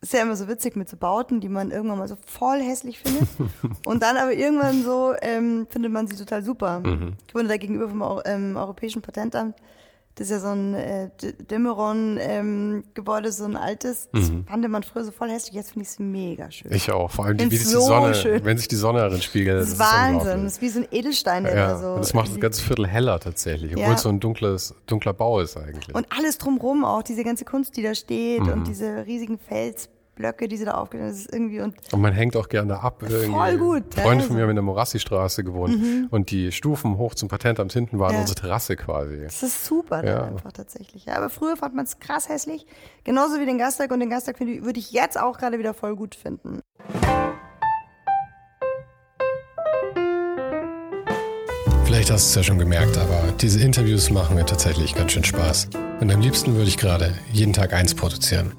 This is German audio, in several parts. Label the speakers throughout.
Speaker 1: ist ja immer so witzig mit so Bauten, die man irgendwann mal so voll hässlich findet. und dann aber irgendwann so ähm, findet man sie total super. Mhm. Ich wohne da gegenüber vom ähm, Europäischen Patentamt. Das ist ja so ein äh, Dämmeron-Gebäude, ähm, so ein altes. Das mhm. fand man früher so voll hässlich. Jetzt finde ich es mega schön.
Speaker 2: Ich auch. Vor allem, wie sich so die Sonne, schön. wenn sich die Sonne darin spiegelt.
Speaker 1: Das ist Wahnsinn. Das ist wie so ein Edelstein, der ja. so.
Speaker 2: Und das macht das ganze Viertel heller tatsächlich, obwohl ja. es so ein dunkles, dunkler Bau ist eigentlich.
Speaker 1: Und alles drumrum auch, diese ganze Kunst, die da steht mhm. und diese riesigen Fels. Blöcke, die sie da aufgestellt haben. Das ist irgendwie und,
Speaker 2: und man hängt auch gerne ab.
Speaker 1: Irgendwie. Voll gut.
Speaker 2: Freunde ja, von mir haben in der Morassi-Straße gewohnt mhm. und die Stufen hoch zum Patentamt hinten waren ja. unsere Terrasse quasi.
Speaker 1: Das ist super ja. einfach tatsächlich. Ja, aber früher fand man es krass hässlich. Genauso wie den Gastag und den Gastag würde ich jetzt auch gerade wieder voll gut finden.
Speaker 2: Vielleicht hast du es ja schon gemerkt, aber diese Interviews machen mir tatsächlich ganz schön Spaß. Und am liebsten würde ich gerade jeden Tag eins produzieren.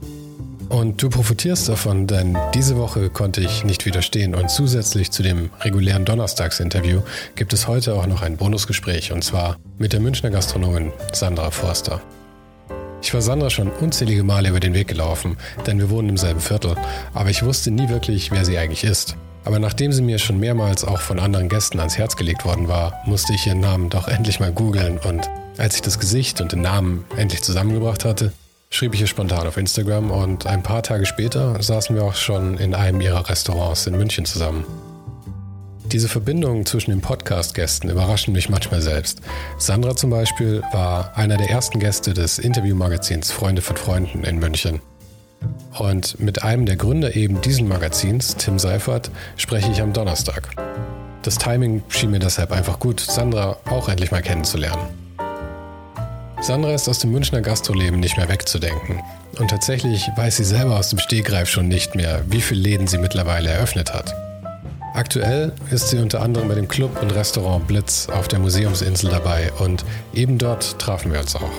Speaker 2: Und du profitierst davon, denn diese Woche konnte ich nicht widerstehen und zusätzlich zu dem regulären Donnerstagsinterview gibt es heute auch noch ein Bonusgespräch und zwar mit der Münchner Gastronomin Sandra Forster. Ich war Sandra schon unzählige Male über den Weg gelaufen, denn wir wohnen im selben Viertel, aber ich wusste nie wirklich, wer sie eigentlich ist. Aber nachdem sie mir schon mehrmals auch von anderen Gästen ans Herz gelegt worden war, musste ich ihren Namen doch endlich mal googeln und als ich das Gesicht und den Namen endlich zusammengebracht hatte, schrieb ich ihr spontan auf Instagram und ein paar Tage später saßen wir auch schon in einem ihrer Restaurants in München zusammen. Diese Verbindungen zwischen den Podcast-Gästen überraschen mich manchmal selbst. Sandra zum Beispiel war einer der ersten Gäste des Interviewmagazins Freunde von Freunden in München. Und mit einem der Gründer eben diesen Magazins, Tim Seifert, spreche ich am Donnerstag. Das Timing schien mir deshalb einfach gut, Sandra auch endlich mal kennenzulernen. Sandra ist aus dem Münchner Gastroleben nicht mehr wegzudenken. Und tatsächlich weiß sie selber aus dem Stegreif schon nicht mehr, wie viele Läden sie mittlerweile eröffnet hat. Aktuell ist sie unter anderem bei dem Club und Restaurant Blitz auf der Museumsinsel dabei und eben dort trafen wir uns auch.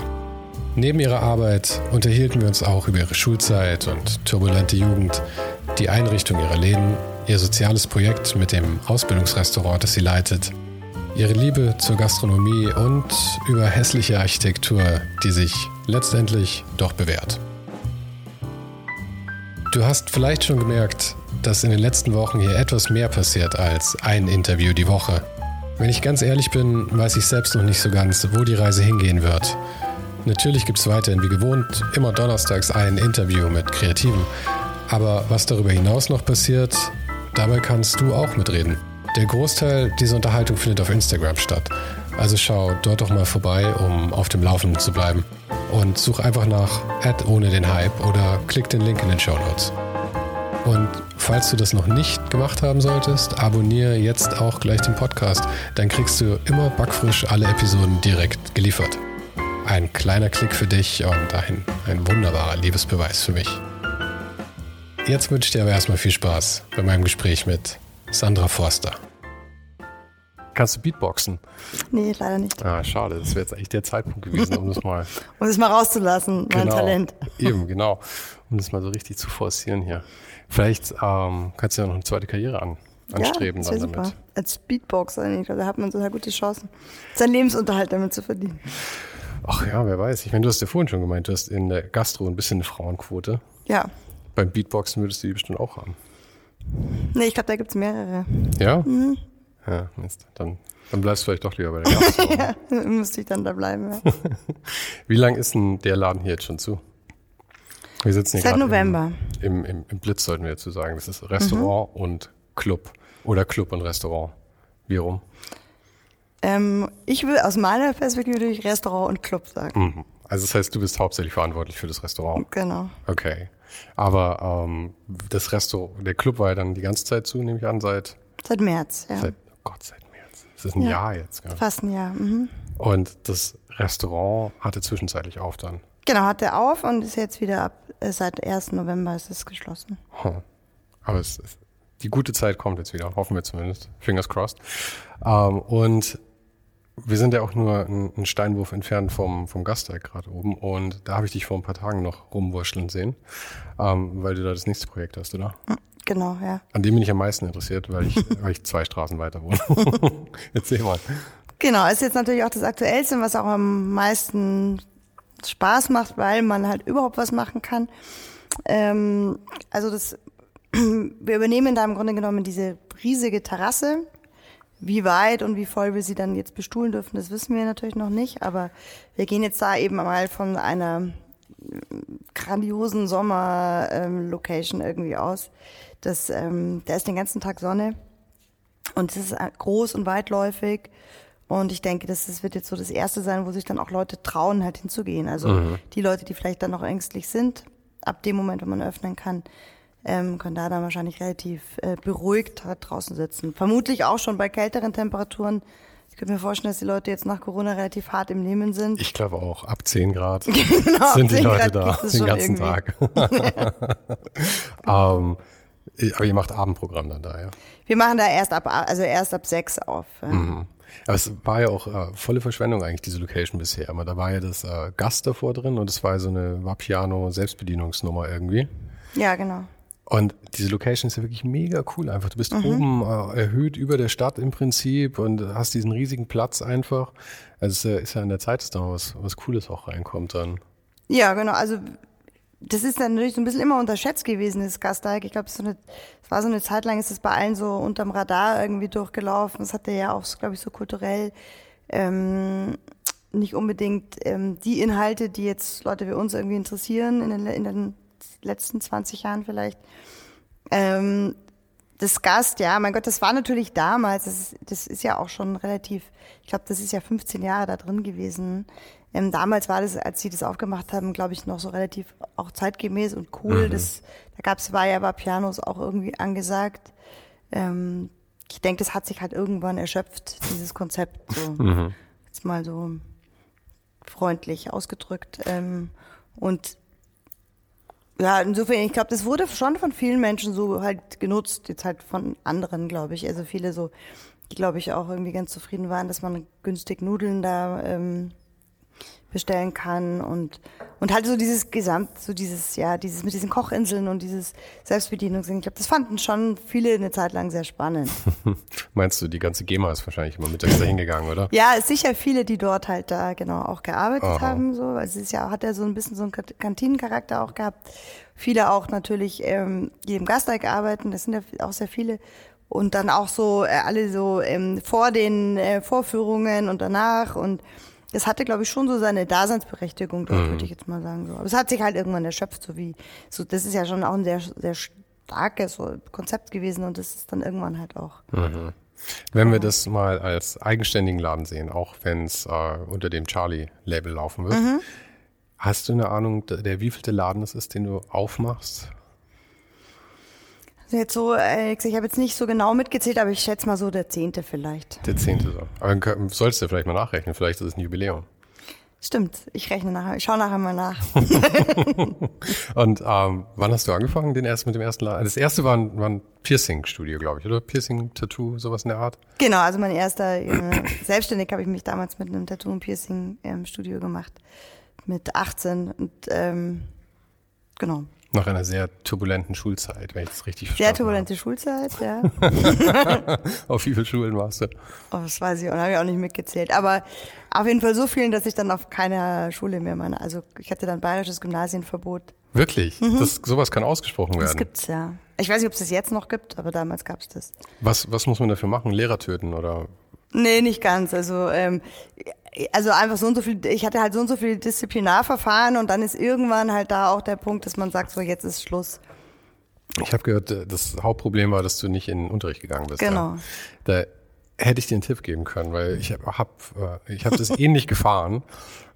Speaker 2: Neben ihrer Arbeit unterhielten wir uns auch über ihre Schulzeit und turbulente Jugend, die Einrichtung ihrer Läden, ihr soziales Projekt mit dem Ausbildungsrestaurant, das sie leitet ihre Liebe zur Gastronomie und über hässliche Architektur, die sich letztendlich doch bewährt. Du hast vielleicht schon gemerkt, dass in den letzten Wochen hier etwas mehr passiert als ein Interview die Woche. Wenn ich ganz ehrlich bin, weiß ich selbst noch nicht so ganz, wo die Reise hingehen wird. Natürlich gibt es weiterhin wie gewohnt immer donnerstags ein Interview mit Kreativen. Aber was darüber hinaus noch passiert, dabei kannst du auch mitreden. Der Großteil dieser Unterhaltung findet auf Instagram statt. Also schau dort doch mal vorbei, um auf dem Laufenden zu bleiben. Und such einfach nach Ad ohne den Hype oder klick den Link in den Show Notes. Und falls du das noch nicht gemacht haben solltest, abonniere jetzt auch gleich den Podcast. Dann kriegst du immer backfrisch alle Episoden direkt geliefert. Ein kleiner Klick für dich und ein, ein wunderbarer Liebesbeweis für mich. Jetzt wünsche ich dir aber erstmal viel Spaß bei meinem Gespräch mit Sandra Forster. Kannst du Beatboxen?
Speaker 1: Nee, leider nicht.
Speaker 2: Ah, schade. Das wäre jetzt eigentlich der Zeitpunkt gewesen, um das mal.
Speaker 1: um das mal rauszulassen, mein
Speaker 2: genau,
Speaker 1: Talent.
Speaker 2: Eben, genau. Um das mal so richtig zu forcieren hier. Vielleicht ähm, kannst du ja noch eine zweite Karriere an, anstreben ja, das dann damit. Super.
Speaker 1: Als Beatboxer, ich glaube, da hat man total gute Chancen, seinen Lebensunterhalt damit zu verdienen.
Speaker 2: Ach ja, wer weiß. Ich meine, du hast ja vorhin schon gemeint, du hast in der Gastro ein bisschen eine Frauenquote.
Speaker 1: Ja.
Speaker 2: Beim Beatboxen würdest du die bestimmt auch haben.
Speaker 1: Nee, ich glaube, da gibt es mehrere.
Speaker 2: Ja? Mhm. Ja, Mist. Dann, dann bleibst du vielleicht doch lieber bei der Gastro.
Speaker 1: ja, müsste ich dann da bleiben, ja.
Speaker 2: Wie lang ist denn der Laden hier jetzt schon zu? Wir sitzen hier
Speaker 1: Seit November.
Speaker 2: Im, im, Im, Blitz sollten wir dazu sagen. Das ist Restaurant mhm. und Club. Oder Club und Restaurant. Wie rum?
Speaker 1: Ähm, ich will aus meiner Perspektive durch Restaurant und Club sagen.
Speaker 2: Mhm. Also das heißt, du bist hauptsächlich verantwortlich für das Restaurant.
Speaker 1: Genau.
Speaker 2: Okay. Aber ähm, das Restaurant, der Club war ja dann die ganze Zeit zu, nehme ich an, seit
Speaker 1: Seit März, ja.
Speaker 2: Seit, oh Gott, seit März. Das ist ein ja. Jahr jetzt. Gell?
Speaker 1: Fast ein Jahr. Mhm.
Speaker 2: Und das Restaurant hatte zwischenzeitlich auf dann.
Speaker 1: Genau, hatte auf und ist jetzt wieder ab, äh, seit 1. November ist es geschlossen.
Speaker 2: Hm. Aber es, es, die gute Zeit kommt jetzt wieder, hoffen wir zumindest. Fingers crossed. Ähm, und wir sind ja auch nur einen Steinwurf entfernt vom, vom Gasteig gerade oben und da habe ich dich vor ein paar Tagen noch rumwurschteln sehen, ähm, weil du da das nächste Projekt hast, oder?
Speaker 1: Genau, ja.
Speaker 2: An dem bin ich am meisten interessiert, weil ich, weil ich zwei Straßen weiter wohne. Erzähl mal.
Speaker 1: Genau, ist jetzt natürlich auch das Aktuellste, was auch am meisten Spaß macht, weil man halt überhaupt was machen kann. Ähm, also das, wir übernehmen da im Grunde genommen diese riesige Terrasse wie weit und wie voll wir sie dann jetzt bestuhlen dürfen, das wissen wir natürlich noch nicht. Aber wir gehen jetzt da eben mal von einer grandiosen Sommer-Location irgendwie aus. Das, ähm, da ist den ganzen Tag Sonne und es ist groß und weitläufig. Und ich denke, das, das wird jetzt so das Erste sein, wo sich dann auch Leute trauen, halt hinzugehen. Also mhm. die Leute, die vielleicht dann noch ängstlich sind, ab dem Moment, wo man öffnen kann, ähm, können da dann wahrscheinlich relativ äh, beruhigt draußen sitzen. Vermutlich auch schon bei kälteren Temperaturen. Ich könnte mir vorstellen, dass die Leute jetzt nach Corona relativ hart im Nehmen sind.
Speaker 2: Ich glaube auch, ab 10 Grad genau, sind die Leute Grad da den ganzen irgendwie. Tag. ähm, aber ihr macht Abendprogramm dann da, ja?
Speaker 1: Wir machen da erst ab, also erst ab 6 auf. Ja. Mhm.
Speaker 2: Aber es war ja auch äh, volle Verschwendung eigentlich, diese Location bisher. Aber da war ja das äh, Gast davor drin und es war so eine Vapiano-Selbstbedienungsnummer irgendwie.
Speaker 1: Ja, genau.
Speaker 2: Und diese Location ist ja wirklich mega cool einfach. Du bist mhm. oben äh, erhöht über der Stadt im Prinzip und hast diesen riesigen Platz einfach. Also es ist ja, in der Zeit, dass da was, was Cooles auch reinkommt dann.
Speaker 1: Ja, genau. Also das ist dann natürlich so ein bisschen immer unterschätzt gewesen, das Gasteig. Ich glaube, so es war so eine Zeit lang, ist es bei allen so unterm Radar irgendwie durchgelaufen. Das hatte ja auch, glaube ich, so kulturell ähm, nicht unbedingt ähm, die Inhalte, die jetzt Leute wie uns irgendwie interessieren in den, in den letzten 20 Jahren vielleicht. Ähm, das Gast, ja, mein Gott, das war natürlich damals, das ist, das ist ja auch schon relativ, ich glaube, das ist ja 15 Jahre da drin gewesen. Ähm, damals war das, als sie das aufgemacht haben, glaube ich, noch so relativ auch zeitgemäß und cool. Mhm. Das, da gab es, war ja bei Pianos auch irgendwie angesagt. Ähm, ich denke, das hat sich halt irgendwann erschöpft, dieses Konzept. So. Mhm. Jetzt mal so freundlich ausgedrückt. Ähm, und ja, insofern, ich glaube, das wurde schon von vielen Menschen so halt genutzt, jetzt halt von anderen, glaube ich. Also viele so, die, glaube ich, auch irgendwie ganz zufrieden waren, dass man günstig Nudeln da ähm, bestellen kann und und halt so dieses Gesamt, so dieses ja, dieses mit diesen Kochinseln und dieses Selbstbedienungsding. Ich glaube, das fanden schon viele eine Zeit lang sehr spannend.
Speaker 2: Meinst du, die ganze GEMA ist wahrscheinlich immer mittags dahin gegangen, oder?
Speaker 1: Ja, sicher viele, die dort halt da genau auch gearbeitet Aha. haben, so. Also es ist ja hat ja so ein bisschen so einen Kantinencharakter auch gehabt. Viele auch natürlich, ähm, die im Gasteig arbeiten. Das sind ja auch sehr viele und dann auch so äh, alle so ähm, vor den äh, Vorführungen und danach und es hatte, glaube ich, schon so seine Daseinsberechtigung dort, mhm. würde ich jetzt mal sagen. So. Aber es hat sich halt irgendwann erschöpft, so wie, so, das ist ja schon auch ein sehr, sehr starkes so Konzept gewesen und das ist dann irgendwann halt auch.
Speaker 2: Mhm. Wenn wir das mal als eigenständigen Laden sehen, auch wenn es äh, unter dem Charlie-Label laufen wird, mhm. hast du eine Ahnung, der wievielte Laden es ist, den du aufmachst?
Speaker 1: Jetzt so, äh, ich habe jetzt nicht so genau mitgezählt, aber ich schätze mal so der zehnte vielleicht.
Speaker 2: Der zehnte so. Aber dann sollst du vielleicht mal nachrechnen, vielleicht ist es ein Jubiläum.
Speaker 1: Stimmt, ich rechne nachher, ich schaue nachher mal nach.
Speaker 2: Und ähm, wann hast du angefangen, den ersten mit dem ersten Laden? Das erste war ein, war ein Piercing-Studio, glaube ich, oder? Piercing, Tattoo, sowas in der Art?
Speaker 1: Genau, also mein erster, äh, selbstständig habe ich mich damals mit einem Tattoo- und Piercing-Studio ähm, gemacht. Mit 18 und ähm, genau.
Speaker 2: Nach einer sehr turbulenten Schulzeit, wenn ich das richtig
Speaker 1: verstanden Sehr turbulente habe. Schulzeit, ja.
Speaker 2: auf wie viele Schulen warst du?
Speaker 1: Oh, das weiß ich auch, habe ich auch nicht mitgezählt. Aber auf jeden Fall so vielen, dass ich dann auf keiner Schule mehr meine. Also ich hatte dann bayerisches Gymnasienverbot.
Speaker 2: Wirklich? Mhm. Das, sowas kann ausgesprochen werden? Das
Speaker 1: gibt's, ja. Ich weiß nicht, ob es das jetzt noch gibt, aber damals gab es das.
Speaker 2: Was, was muss man dafür machen? Lehrer töten oder?
Speaker 1: Nee, nicht ganz. Also, ähm, also einfach so und so viel, ich hatte halt so und so viel Disziplinarverfahren und dann ist irgendwann halt da auch der Punkt, dass man sagt, so jetzt ist Schluss.
Speaker 2: Ich habe gehört, das Hauptproblem war, dass du nicht in den Unterricht gegangen bist.
Speaker 1: Genau.
Speaker 2: Ja. Da hätte ich dir einen Tipp geben können, weil ich habe hab, ich hab das ähnlich gefahren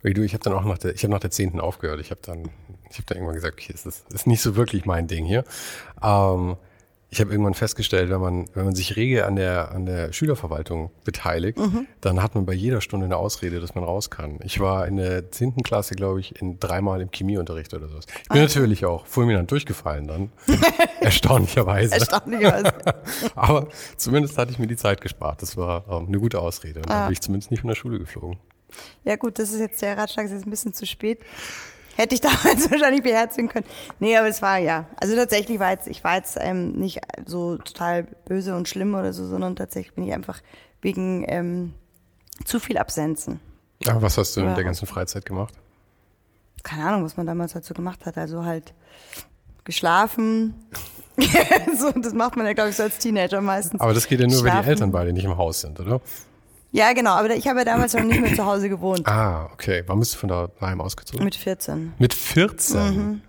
Speaker 2: wie du. Ich habe dann auch nach der, ich habe nach der zehnten aufgehört. Ich habe dann, ich habe dann irgendwann gesagt, okay, das ist, das ist nicht so wirklich mein Ding hier. Ähm, ich habe irgendwann festgestellt, wenn man, wenn man sich rege an der, an der Schülerverwaltung beteiligt, mhm. dann hat man bei jeder Stunde eine Ausrede, dass man raus kann. Ich war in der zehnten Klasse, glaube ich, in dreimal im Chemieunterricht oder sowas. Ich bin ah. natürlich auch fulminant durchgefallen dann. Erstaunlicherweise.
Speaker 1: Erstaunlicherweise.
Speaker 2: Aber zumindest hatte ich mir die Zeit gespart. Das war ähm, eine gute Ausrede. Und ah. dann bin ich zumindest nicht von der Schule geflogen.
Speaker 1: Ja gut, das ist jetzt der Ratschlag, ist jetzt ein bisschen zu spät. Hätte ich damals wahrscheinlich beherzigen können. Nee, aber es war ja. Also tatsächlich war jetzt, ich war jetzt ähm, nicht so total böse und schlimm oder so, sondern tatsächlich bin ich einfach wegen ähm, zu viel Absenzen.
Speaker 2: Aber was hast du in der ganzen Freizeit gemacht?
Speaker 1: Keine Ahnung, was man damals halt so gemacht hat. Also halt geschlafen. so, das macht man ja, glaube ich, so als Teenager meistens.
Speaker 2: Aber das geht ja nur, Schlafen. wenn die Eltern beide nicht im Haus sind, oder?
Speaker 1: Ja, genau, aber ich habe ja damals noch nicht mehr zu Hause gewohnt.
Speaker 2: Ah, okay. Wann bist du von daheim ausgezogen?
Speaker 1: Mit 14.
Speaker 2: Mit 14? Mhm.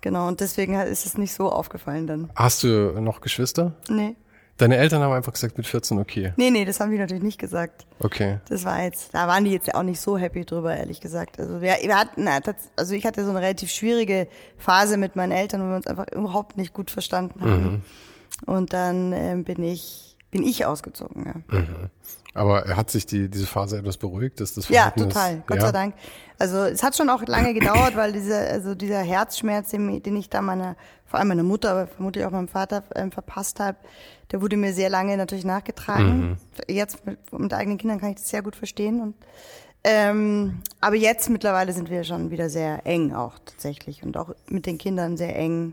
Speaker 1: Genau, und deswegen ist es nicht so aufgefallen dann.
Speaker 2: Hast du noch Geschwister?
Speaker 1: Nee.
Speaker 2: Deine Eltern haben einfach gesagt, mit 14 okay.
Speaker 1: Nee, nee, das haben die natürlich nicht gesagt.
Speaker 2: Okay.
Speaker 1: Das war jetzt, da waren die jetzt auch nicht so happy drüber, ehrlich gesagt. Also wir, wir hatten, also ich hatte so eine relativ schwierige Phase mit meinen Eltern, wo wir uns einfach überhaupt nicht gut verstanden haben. Mhm. Und dann ähm, bin ich, bin ich ausgezogen, ja. Mhm.
Speaker 2: Aber hat sich die, diese Phase etwas beruhigt? Ist das
Speaker 1: ja, total. Gott ja? sei Dank. Also es hat schon auch lange gedauert, weil dieser, also dieser Herzschmerz, den, den ich da meiner, vor allem meiner Mutter, aber vermutlich auch meinem Vater ähm, verpasst habe, der wurde mir sehr lange natürlich nachgetragen. Mhm. Jetzt mit, mit eigenen Kindern kann ich das sehr gut verstehen. Und ähm, aber jetzt mittlerweile sind wir schon wieder sehr eng auch tatsächlich und auch mit den Kindern sehr eng.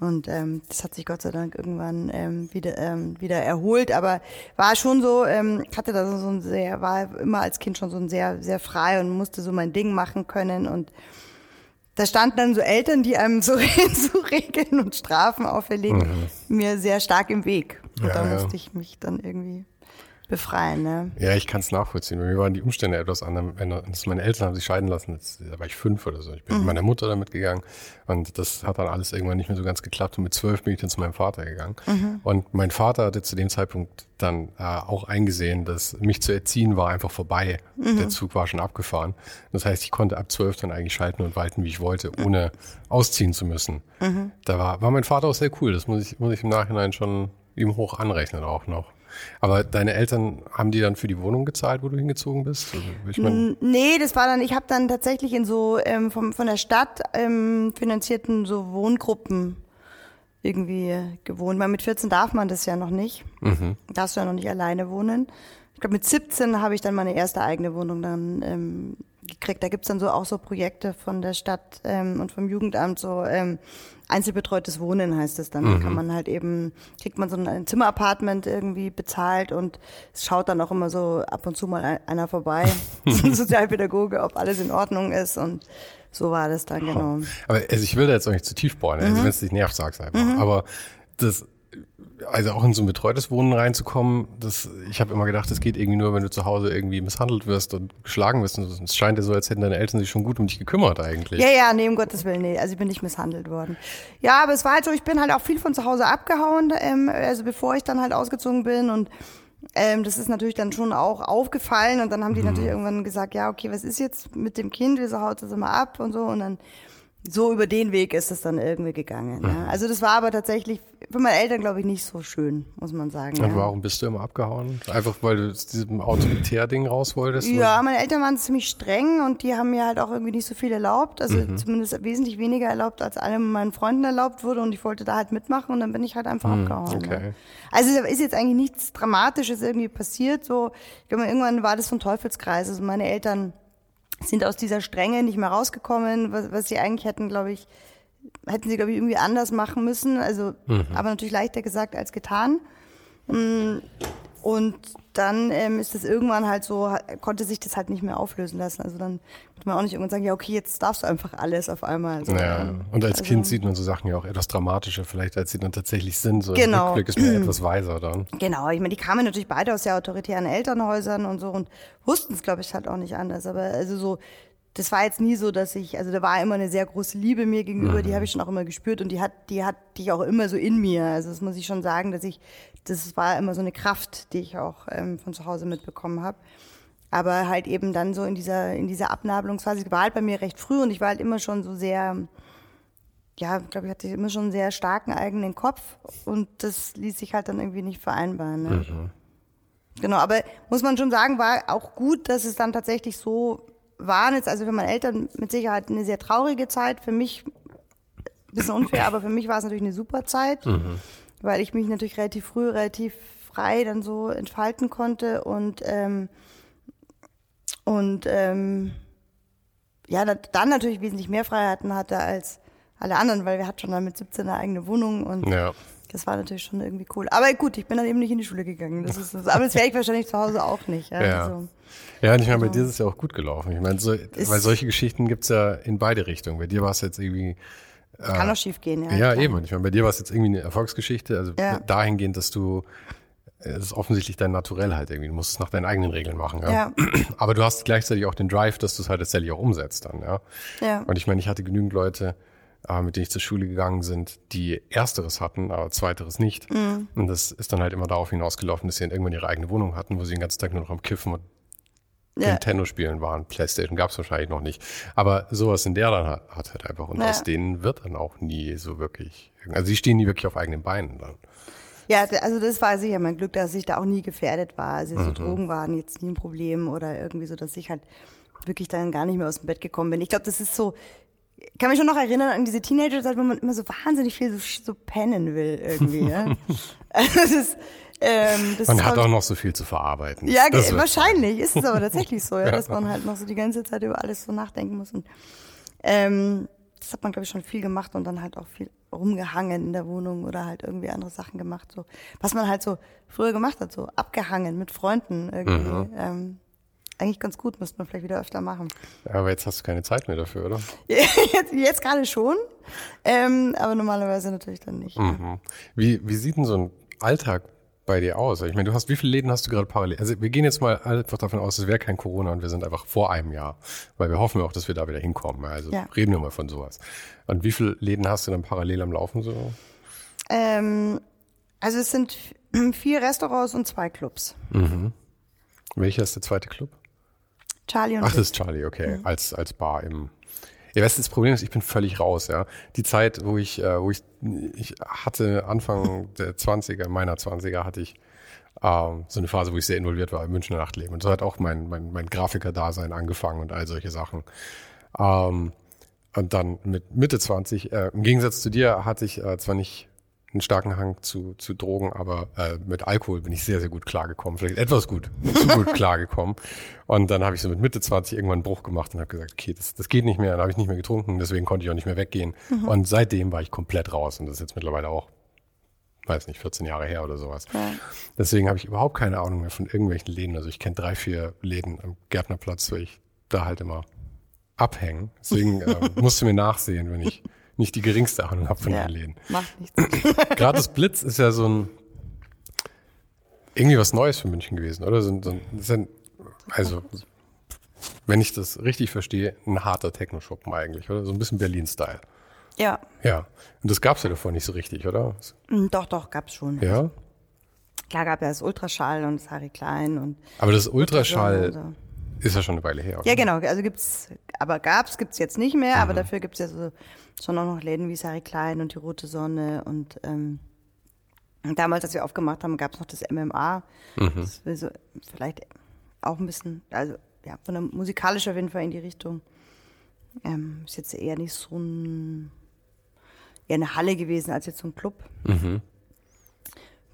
Speaker 1: Und ähm, das hat sich Gott sei Dank irgendwann ähm, wieder, ähm, wieder erholt. Aber war schon so, ähm, hatte da so ein sehr, war immer als Kind schon so ein sehr, sehr frei und musste so mein Ding machen können. Und da standen dann so Eltern, die einem so, so Regeln und Strafen auferlegen, mhm. mir sehr stark im Weg. Und ja, da musste ja. ich mich dann irgendwie befreien. Ne?
Speaker 2: Ja, ich kann es nachvollziehen. Mir waren die Umstände etwas anders. Meine Eltern haben sich scheiden lassen. Jetzt, da war ich fünf oder so. Ich bin mhm. mit meiner Mutter damit gegangen und das hat dann alles irgendwann nicht mehr so ganz geklappt. Und mit zwölf bin ich dann zu meinem Vater gegangen. Mhm. Und mein Vater hatte zu dem Zeitpunkt dann äh, auch eingesehen, dass mich zu erziehen war einfach vorbei. Mhm. Der Zug war schon abgefahren. Das heißt, ich konnte ab zwölf dann eigentlich schalten und walten, wie ich wollte, ohne ausziehen zu müssen. Mhm. Da war, war mein Vater auch sehr cool. Das muss ich, muss ich im Nachhinein schon ihm hoch anrechnen auch noch. Aber deine Eltern haben die dann für die Wohnung gezahlt, wo du hingezogen bist? Also,
Speaker 1: ich mein nee, das war dann, ich habe dann tatsächlich in so ähm, vom, von der Stadt ähm, finanzierten so Wohngruppen irgendwie gewohnt. Weil mit 14 darf man das ja noch nicht. Mhm. Darfst du ja noch nicht alleine wohnen. Ich glaube, mit 17 habe ich dann meine erste eigene Wohnung dann ähm, gekriegt. Da gibt's dann so auch so Projekte von der Stadt ähm, und vom Jugendamt, so ähm, einzelbetreutes Wohnen heißt es dann. Mhm. Da kann man halt eben, kriegt man so ein Zimmerapartment irgendwie bezahlt und es schaut dann auch immer so ab und zu mal einer vorbei, so ein Sozialpädagoge, ob alles in Ordnung ist und so war das dann, genau.
Speaker 2: Aber also ich will da jetzt auch nicht zu tief bohren, also mhm. wenn es dich nervt, sag's einfach. Mhm. Aber das also auch in so ein betreutes Wohnen reinzukommen, das, ich habe immer gedacht, das geht irgendwie nur, wenn du zu Hause irgendwie misshandelt wirst und geschlagen wirst. Und es scheint ja so, als hätten deine Eltern sich schon gut um dich gekümmert eigentlich.
Speaker 1: Ja, ja, nee, um Gottes Willen, nee. Also ich bin nicht misshandelt worden. Ja, aber es war halt so, ich bin halt auch viel von zu Hause abgehauen, ähm, also bevor ich dann halt ausgezogen bin und ähm, das ist natürlich dann schon auch aufgefallen und dann haben die mhm. natürlich irgendwann gesagt, ja, okay, was ist jetzt mit dem Kind? Wieso haut das immer ab und so und dann so über den Weg ist es dann irgendwie gegangen. Ja. Also das war aber tatsächlich für meine Eltern, glaube ich, nicht so schön, muss man sagen.
Speaker 2: Und ja. warum bist du immer abgehauen? Einfach weil du aus diesem Autoritär-Ding raus wolltest?
Speaker 1: Ja, oder? meine Eltern waren ziemlich streng und die haben mir halt auch irgendwie nicht so viel erlaubt. Also mhm. zumindest wesentlich weniger erlaubt, als allem meinen Freunden erlaubt wurde. Und ich wollte da halt mitmachen und dann bin ich halt einfach mhm, abgehauen. Okay. Ja. Also da ist jetzt eigentlich nichts Dramatisches irgendwie passiert. So, ich glaube, irgendwann war das so ein Teufelskreis. Also meine Eltern sind aus dieser Strenge nicht mehr rausgekommen, was, was sie eigentlich hätten, glaube ich, hätten sie, glaube ich, irgendwie anders machen müssen. Also, mhm. aber natürlich leichter gesagt als getan. Und dann ähm, ist das irgendwann halt so, konnte sich das halt nicht mehr auflösen lassen. Also dann konnte man auch nicht irgendwann sagen, ja, okay, jetzt darfst du einfach alles auf einmal.
Speaker 2: Also, ja, und als also, Kind sieht man so Sachen ja auch etwas dramatischer, vielleicht als sie dann tatsächlich sind. So
Speaker 1: genau.
Speaker 2: Rückblick ist man etwas weiser dann.
Speaker 1: Genau, ich meine, die kamen natürlich beide aus sehr autoritären Elternhäusern und so und wussten es, glaube ich, halt auch nicht anders. Aber also so, das war jetzt nie so, dass ich, also da war immer eine sehr große Liebe mir gegenüber, mhm. die habe ich schon auch immer gespürt und die hat, die hat die auch immer so in mir. Also das muss ich schon sagen, dass ich, das war immer so eine Kraft, die ich auch ähm, von zu Hause mitbekommen habe. Aber halt eben dann so in dieser, in dieser Abnabelungsphase, die war halt bei mir recht früh und ich war halt immer schon so sehr, ja, glaube ich, hatte immer schon einen sehr starken eigenen Kopf und das ließ sich halt dann irgendwie nicht vereinbaren. Ne? Mhm. Genau, aber muss man schon sagen, war auch gut, dass es dann tatsächlich so waren jetzt, also für meine Eltern mit Sicherheit eine sehr traurige Zeit. Für mich ein bisschen unfair, aber für mich war es natürlich eine super Zeit, mhm. Weil ich mich natürlich relativ früh, relativ frei dann so entfalten konnte und ähm, und ähm, ja, dann natürlich wesentlich mehr Freiheiten hatte als alle anderen, weil wir hatten schon dann mit 17 eine eigene Wohnung und ja. Das war natürlich schon irgendwie cool. Aber gut, ich bin dann eben nicht in die Schule gegangen. Das ist, aber das wäre ich wahrscheinlich zu Hause auch nicht. Ja,
Speaker 2: ja. Also, ja und ich meine, bei dir ist es ja auch gut gelaufen. Ich meine, so, weil solche Geschichten gibt's ja in beide Richtungen. Bei dir war es jetzt irgendwie.
Speaker 1: Äh, kann auch schief gehen, ja.
Speaker 2: Ja, klar. eben. Ich meine, bei dir war es jetzt irgendwie eine Erfolgsgeschichte. Also ja. dahingehend, dass du es ist offensichtlich dein Naturell halt irgendwie. Du musst es nach deinen eigenen Regeln machen, ja. ja. Aber du hast gleichzeitig auch den Drive, dass du es halt tatsächlich auch umsetzt dann, ja. Ja. Und ich meine, ich hatte genügend Leute, äh, mit denen ich zur Schule gegangen sind, die ersteres hatten, aber zweiteres nicht. Mhm. Und das ist dann halt immer darauf hinausgelaufen, dass sie dann irgendwann ihre eigene Wohnung hatten, wo sie den ganzen Tag nur noch am Kiffen und ja. Nintendo spielen waren. Playstation gab es wahrscheinlich noch nicht. Aber sowas in der dann hat, hat halt einfach. Und ja. aus denen wird dann auch nie so wirklich. Also sie stehen nie wirklich auf eigenen Beinen dann.
Speaker 1: Ja, also das war sicher mein Glück, dass ich da auch nie gefährdet war. Also so mhm. Drogen waren jetzt nie ein Problem oder irgendwie so, dass ich halt wirklich dann gar nicht mehr aus dem Bett gekommen bin. Ich glaube, das ist so, kann mich schon noch erinnern an diese Teenager-Zeit, wo man immer so wahnsinnig viel so, so pennen will irgendwie. Ja? also das ist, ähm, das
Speaker 2: man hat auch noch so viel zu verarbeiten.
Speaker 1: Ja, wahrscheinlich ist es aber tatsächlich so, ja, ja, dass man halt noch so die ganze Zeit über alles so nachdenken muss. Und ähm, das hat man, glaube ich, schon viel gemacht und dann halt auch viel rumgehangen in der Wohnung oder halt irgendwie andere Sachen gemacht. So, was man halt so früher gemacht hat, so abgehangen mit Freunden irgendwie. Mhm. Ähm, eigentlich ganz gut, müsste man vielleicht wieder öfter machen.
Speaker 2: Ja, aber jetzt hast du keine Zeit mehr dafür, oder?
Speaker 1: jetzt, jetzt gerade schon, ähm, aber normalerweise natürlich dann nicht.
Speaker 2: Mhm. Wie, wie sieht denn so ein Alltag bei dir aus? Ich meine, du hast, wie viele Läden hast du gerade parallel? Also wir gehen jetzt mal einfach davon aus, es wäre kein Corona und wir sind einfach vor einem Jahr, weil wir hoffen auch, dass wir da wieder hinkommen. Also ja. reden wir mal von sowas. Und wie viele Läden hast du dann parallel am Laufen so?
Speaker 1: Ähm, also es sind vier Restaurants und zwei Clubs.
Speaker 2: Mhm. Welcher ist der zweite Club?
Speaker 1: Charlie und
Speaker 2: Ach, das ist Charlie, okay. Mhm. Als, als Bar im. Ja, weißt du, das Problem ist, ich bin völlig raus, ja. Die Zeit, wo ich, äh, wo ich, ich hatte Anfang der 20er, meiner 20er, hatte ich ähm, so eine Phase, wo ich sehr involviert war im Münchner Nachtleben. Und so hat auch mein, mein, mein Grafiker-Dasein angefangen und all solche Sachen. Ähm, und dann mit Mitte 20, äh, im Gegensatz zu dir, hatte ich äh, zwar nicht einen starken Hang zu, zu Drogen, aber äh, mit Alkohol bin ich sehr, sehr gut klargekommen. Vielleicht etwas gut, zu gut klargekommen. Und dann habe ich so mit Mitte 20 irgendwann einen Bruch gemacht und habe gesagt, okay, das, das geht nicht mehr. Dann habe ich nicht mehr getrunken, deswegen konnte ich auch nicht mehr weggehen. Mhm. Und seitdem war ich komplett raus. Und das ist jetzt mittlerweile auch, weiß nicht, 14 Jahre her oder sowas. Ja. Deswegen habe ich überhaupt keine Ahnung mehr von irgendwelchen Läden. Also ich kenne drei, vier Läden am Gärtnerplatz, weil ich da halt immer abhängen. Deswegen äh, musst du mir nachsehen, wenn ich nicht die geringste Ahnung habe von ja, den Läden.
Speaker 1: Macht nichts.
Speaker 2: Gratis Blitz ist ja so ein irgendwie was Neues für München gewesen, oder? So, so, ein, also, wenn ich das richtig verstehe, ein harter Techno-Shoppen eigentlich, oder? So ein bisschen Berlin-Style.
Speaker 1: Ja.
Speaker 2: Ja. Und das gab's ja davor nicht so richtig, oder?
Speaker 1: Mm, doch, doch, gab's schon.
Speaker 2: Ja.
Speaker 1: Klar gab ja das Ultraschall und das Harry Klein und.
Speaker 2: Aber das Ultraschall ist ja schon eine Weile her.
Speaker 1: Oder? Ja, genau. Also gibt's, aber gab's, gibt's jetzt nicht mehr, mhm. aber dafür gibt's ja so, schon auch noch Läden wie Sari Klein und die Rote Sonne und, ähm, damals, als wir aufgemacht haben, gab's noch das MMA. Mhm. Das will so, vielleicht auch ein bisschen, also ja, von der musikalisch auf jeden Fall in die Richtung. Ähm, ist jetzt eher nicht so ein, eher eine Halle gewesen als jetzt so ein Club. Mhm.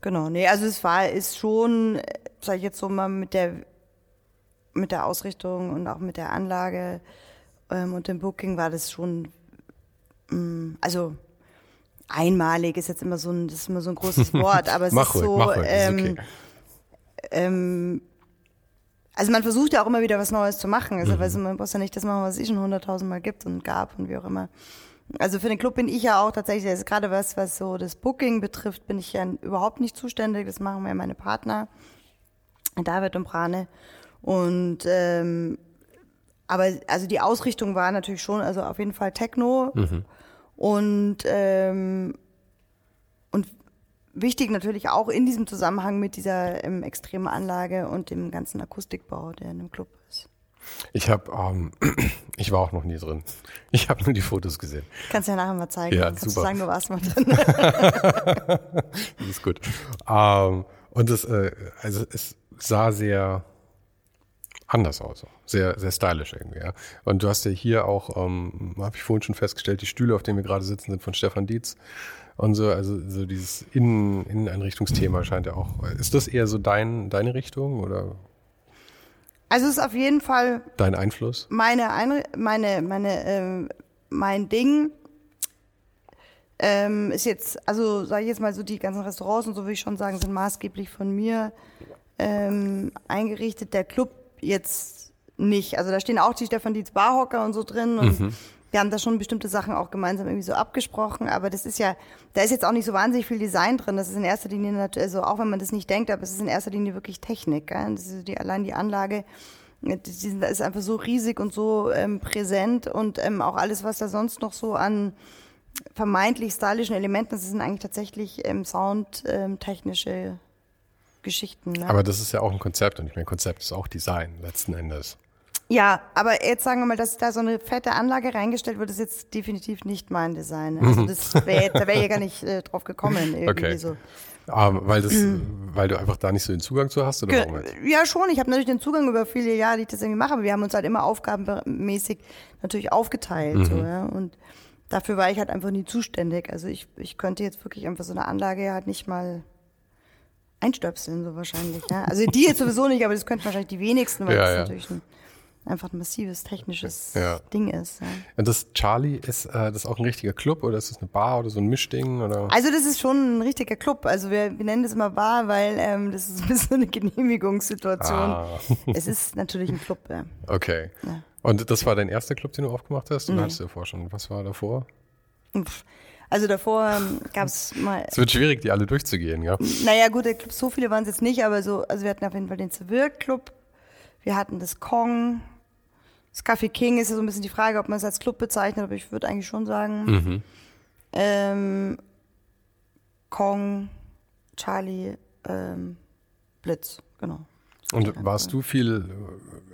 Speaker 1: Genau, nee, also es war, ist schon, sag ich jetzt so mal mit der mit der Ausrichtung und auch mit der Anlage ähm, und dem Booking war das schon, ähm, also einmalig ist jetzt immer so ein, das ist immer so ein großes Wort, aber es ist
Speaker 2: ruhig,
Speaker 1: so,
Speaker 2: ruhig,
Speaker 1: ähm,
Speaker 2: okay.
Speaker 1: ähm, also man versucht ja auch immer wieder was Neues zu machen. Also, mhm. weil man muss ja nicht das machen, was es eh schon hunderttausendmal gibt und gab und wie auch immer. Also für den Club bin ich ja auch tatsächlich, also gerade was, was so das Booking betrifft, bin ich ja überhaupt nicht zuständig. Das machen wir meine Partner, David und Brane. Und ähm, aber also die Ausrichtung war natürlich schon, also auf jeden Fall Techno mhm. und ähm, und wichtig natürlich auch in diesem Zusammenhang mit dieser ähm, extremen Anlage und dem ganzen Akustikbau, der in dem Club ist.
Speaker 2: Ich habe, ähm, ich war auch noch nie drin. Ich habe nur die Fotos gesehen.
Speaker 1: Kannst du ja nachher mal zeigen.
Speaker 2: Ja,
Speaker 1: Kannst
Speaker 2: super.
Speaker 1: du sagen, du warst mal drin.
Speaker 2: das ist gut. Ähm, und es, äh, also es sah sehr anders aus, sehr sehr stylisch irgendwie. Ja. Und du hast ja hier auch, ähm, habe ich vorhin schon festgestellt, die Stühle, auf denen wir gerade sitzen, sind von Stefan Dietz und so. Also so dieses Innen Inneneinrichtungsthema scheint ja auch. Ist das eher so dein deine Richtung oder?
Speaker 1: Also es ist auf jeden Fall
Speaker 2: dein Einfluss.
Speaker 1: Meine Einri meine meine ähm, mein Ding. Ähm, ist jetzt, also sage ich jetzt mal so, die ganzen Restaurants und so würde ich schon sagen, sind maßgeblich von mir ähm, eingerichtet. Der Club jetzt nicht. Also da stehen auch die Stefan Dietz Barhocker und so drin und mhm. wir haben da schon bestimmte Sachen auch gemeinsam irgendwie so abgesprochen, aber das ist ja, da ist jetzt auch nicht so wahnsinnig viel Design drin. Das ist in erster Linie natürlich, also auch wenn man das nicht denkt, aber es ist in erster Linie wirklich Technik. Gell? Das ist die, allein die Anlage, die ist einfach so riesig und so ähm, präsent und ähm, auch alles, was da sonst noch so an vermeintlich stylischen Elementen, das sind eigentlich tatsächlich ähm, soundtechnische Geschichten. Ne?
Speaker 2: Aber das ist ja auch ein Konzept und ich meine, Konzept ist auch Design letzten Endes.
Speaker 1: Ja, aber jetzt sagen wir mal, dass da so eine fette Anlage reingestellt wird, ist jetzt definitiv nicht mein Design. Also das wär, da wäre ich ja gar nicht äh, drauf gekommen. Irgendwie okay. so.
Speaker 2: Um, weil, das, weil du einfach da nicht so den Zugang zu hast? Oder warum jetzt?
Speaker 1: Ja, schon. Ich habe natürlich den Zugang über viele Jahre, die ich das irgendwie mache, aber wir haben uns halt immer aufgabenmäßig natürlich aufgeteilt. Mhm. So, ja? Und dafür war ich halt einfach nie zuständig. Also ich, ich könnte jetzt wirklich einfach so eine Anlage halt nicht mal einstöpseln, so wahrscheinlich. Ja? Also die jetzt sowieso nicht, aber das könnten wahrscheinlich die wenigsten, weil ja, das ja. natürlich ein, einfach ein massives technisches. Ding ist.
Speaker 2: Und das Charlie, ist äh, das auch ein richtiger Club oder ist das eine Bar oder so ein Mischding? Oder?
Speaker 1: Also das ist schon ein richtiger Club. Also wir, wir nennen das immer Bar, weil ähm, das ist ein bisschen eine Genehmigungssituation. Ah. es ist natürlich ein Club, ja.
Speaker 2: Okay. Und das war dein erster Club, den du aufgemacht hast? Oder nee. hattest du davor schon? Was war davor?
Speaker 1: Pff. Also davor ähm, gab es mal.
Speaker 2: Es wird schwierig, die alle durchzugehen, ja.
Speaker 1: Naja, gut, der Club, so viele waren es jetzt nicht, aber so, also wir hatten auf jeden Fall den Zerwirk Club, wir hatten das Kong, das Café King ist ja so ein bisschen die Frage, ob man es als Club bezeichnet, aber ich würde eigentlich schon sagen. Mhm. Ähm, Kong, Charlie, ähm, Blitz, genau.
Speaker 2: Und warst du viel,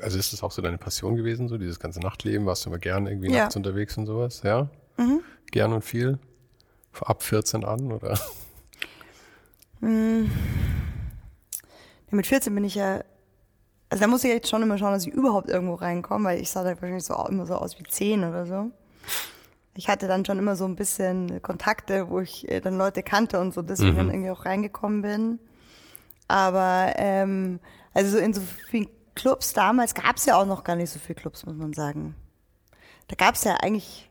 Speaker 2: also ist das auch so deine Passion gewesen, so dieses ganze Nachtleben? Warst du immer gern irgendwie ja. nachts unterwegs und sowas? Ja? Mhm. Gern und viel? Ab 14 an, oder?
Speaker 1: Hm. Ja, mit 14 bin ich ja, also da muss ich jetzt schon immer schauen, dass ich überhaupt irgendwo reinkomme, weil ich sah da wahrscheinlich so immer so aus wie 10 oder so. Ich hatte dann schon immer so ein bisschen Kontakte, wo ich äh, dann Leute kannte und so, deswegen mhm. dann irgendwie auch reingekommen bin. Aber ähm, also so in so vielen Clubs damals gab es ja auch noch gar nicht so viele Clubs, muss man sagen. Da gab es ja eigentlich,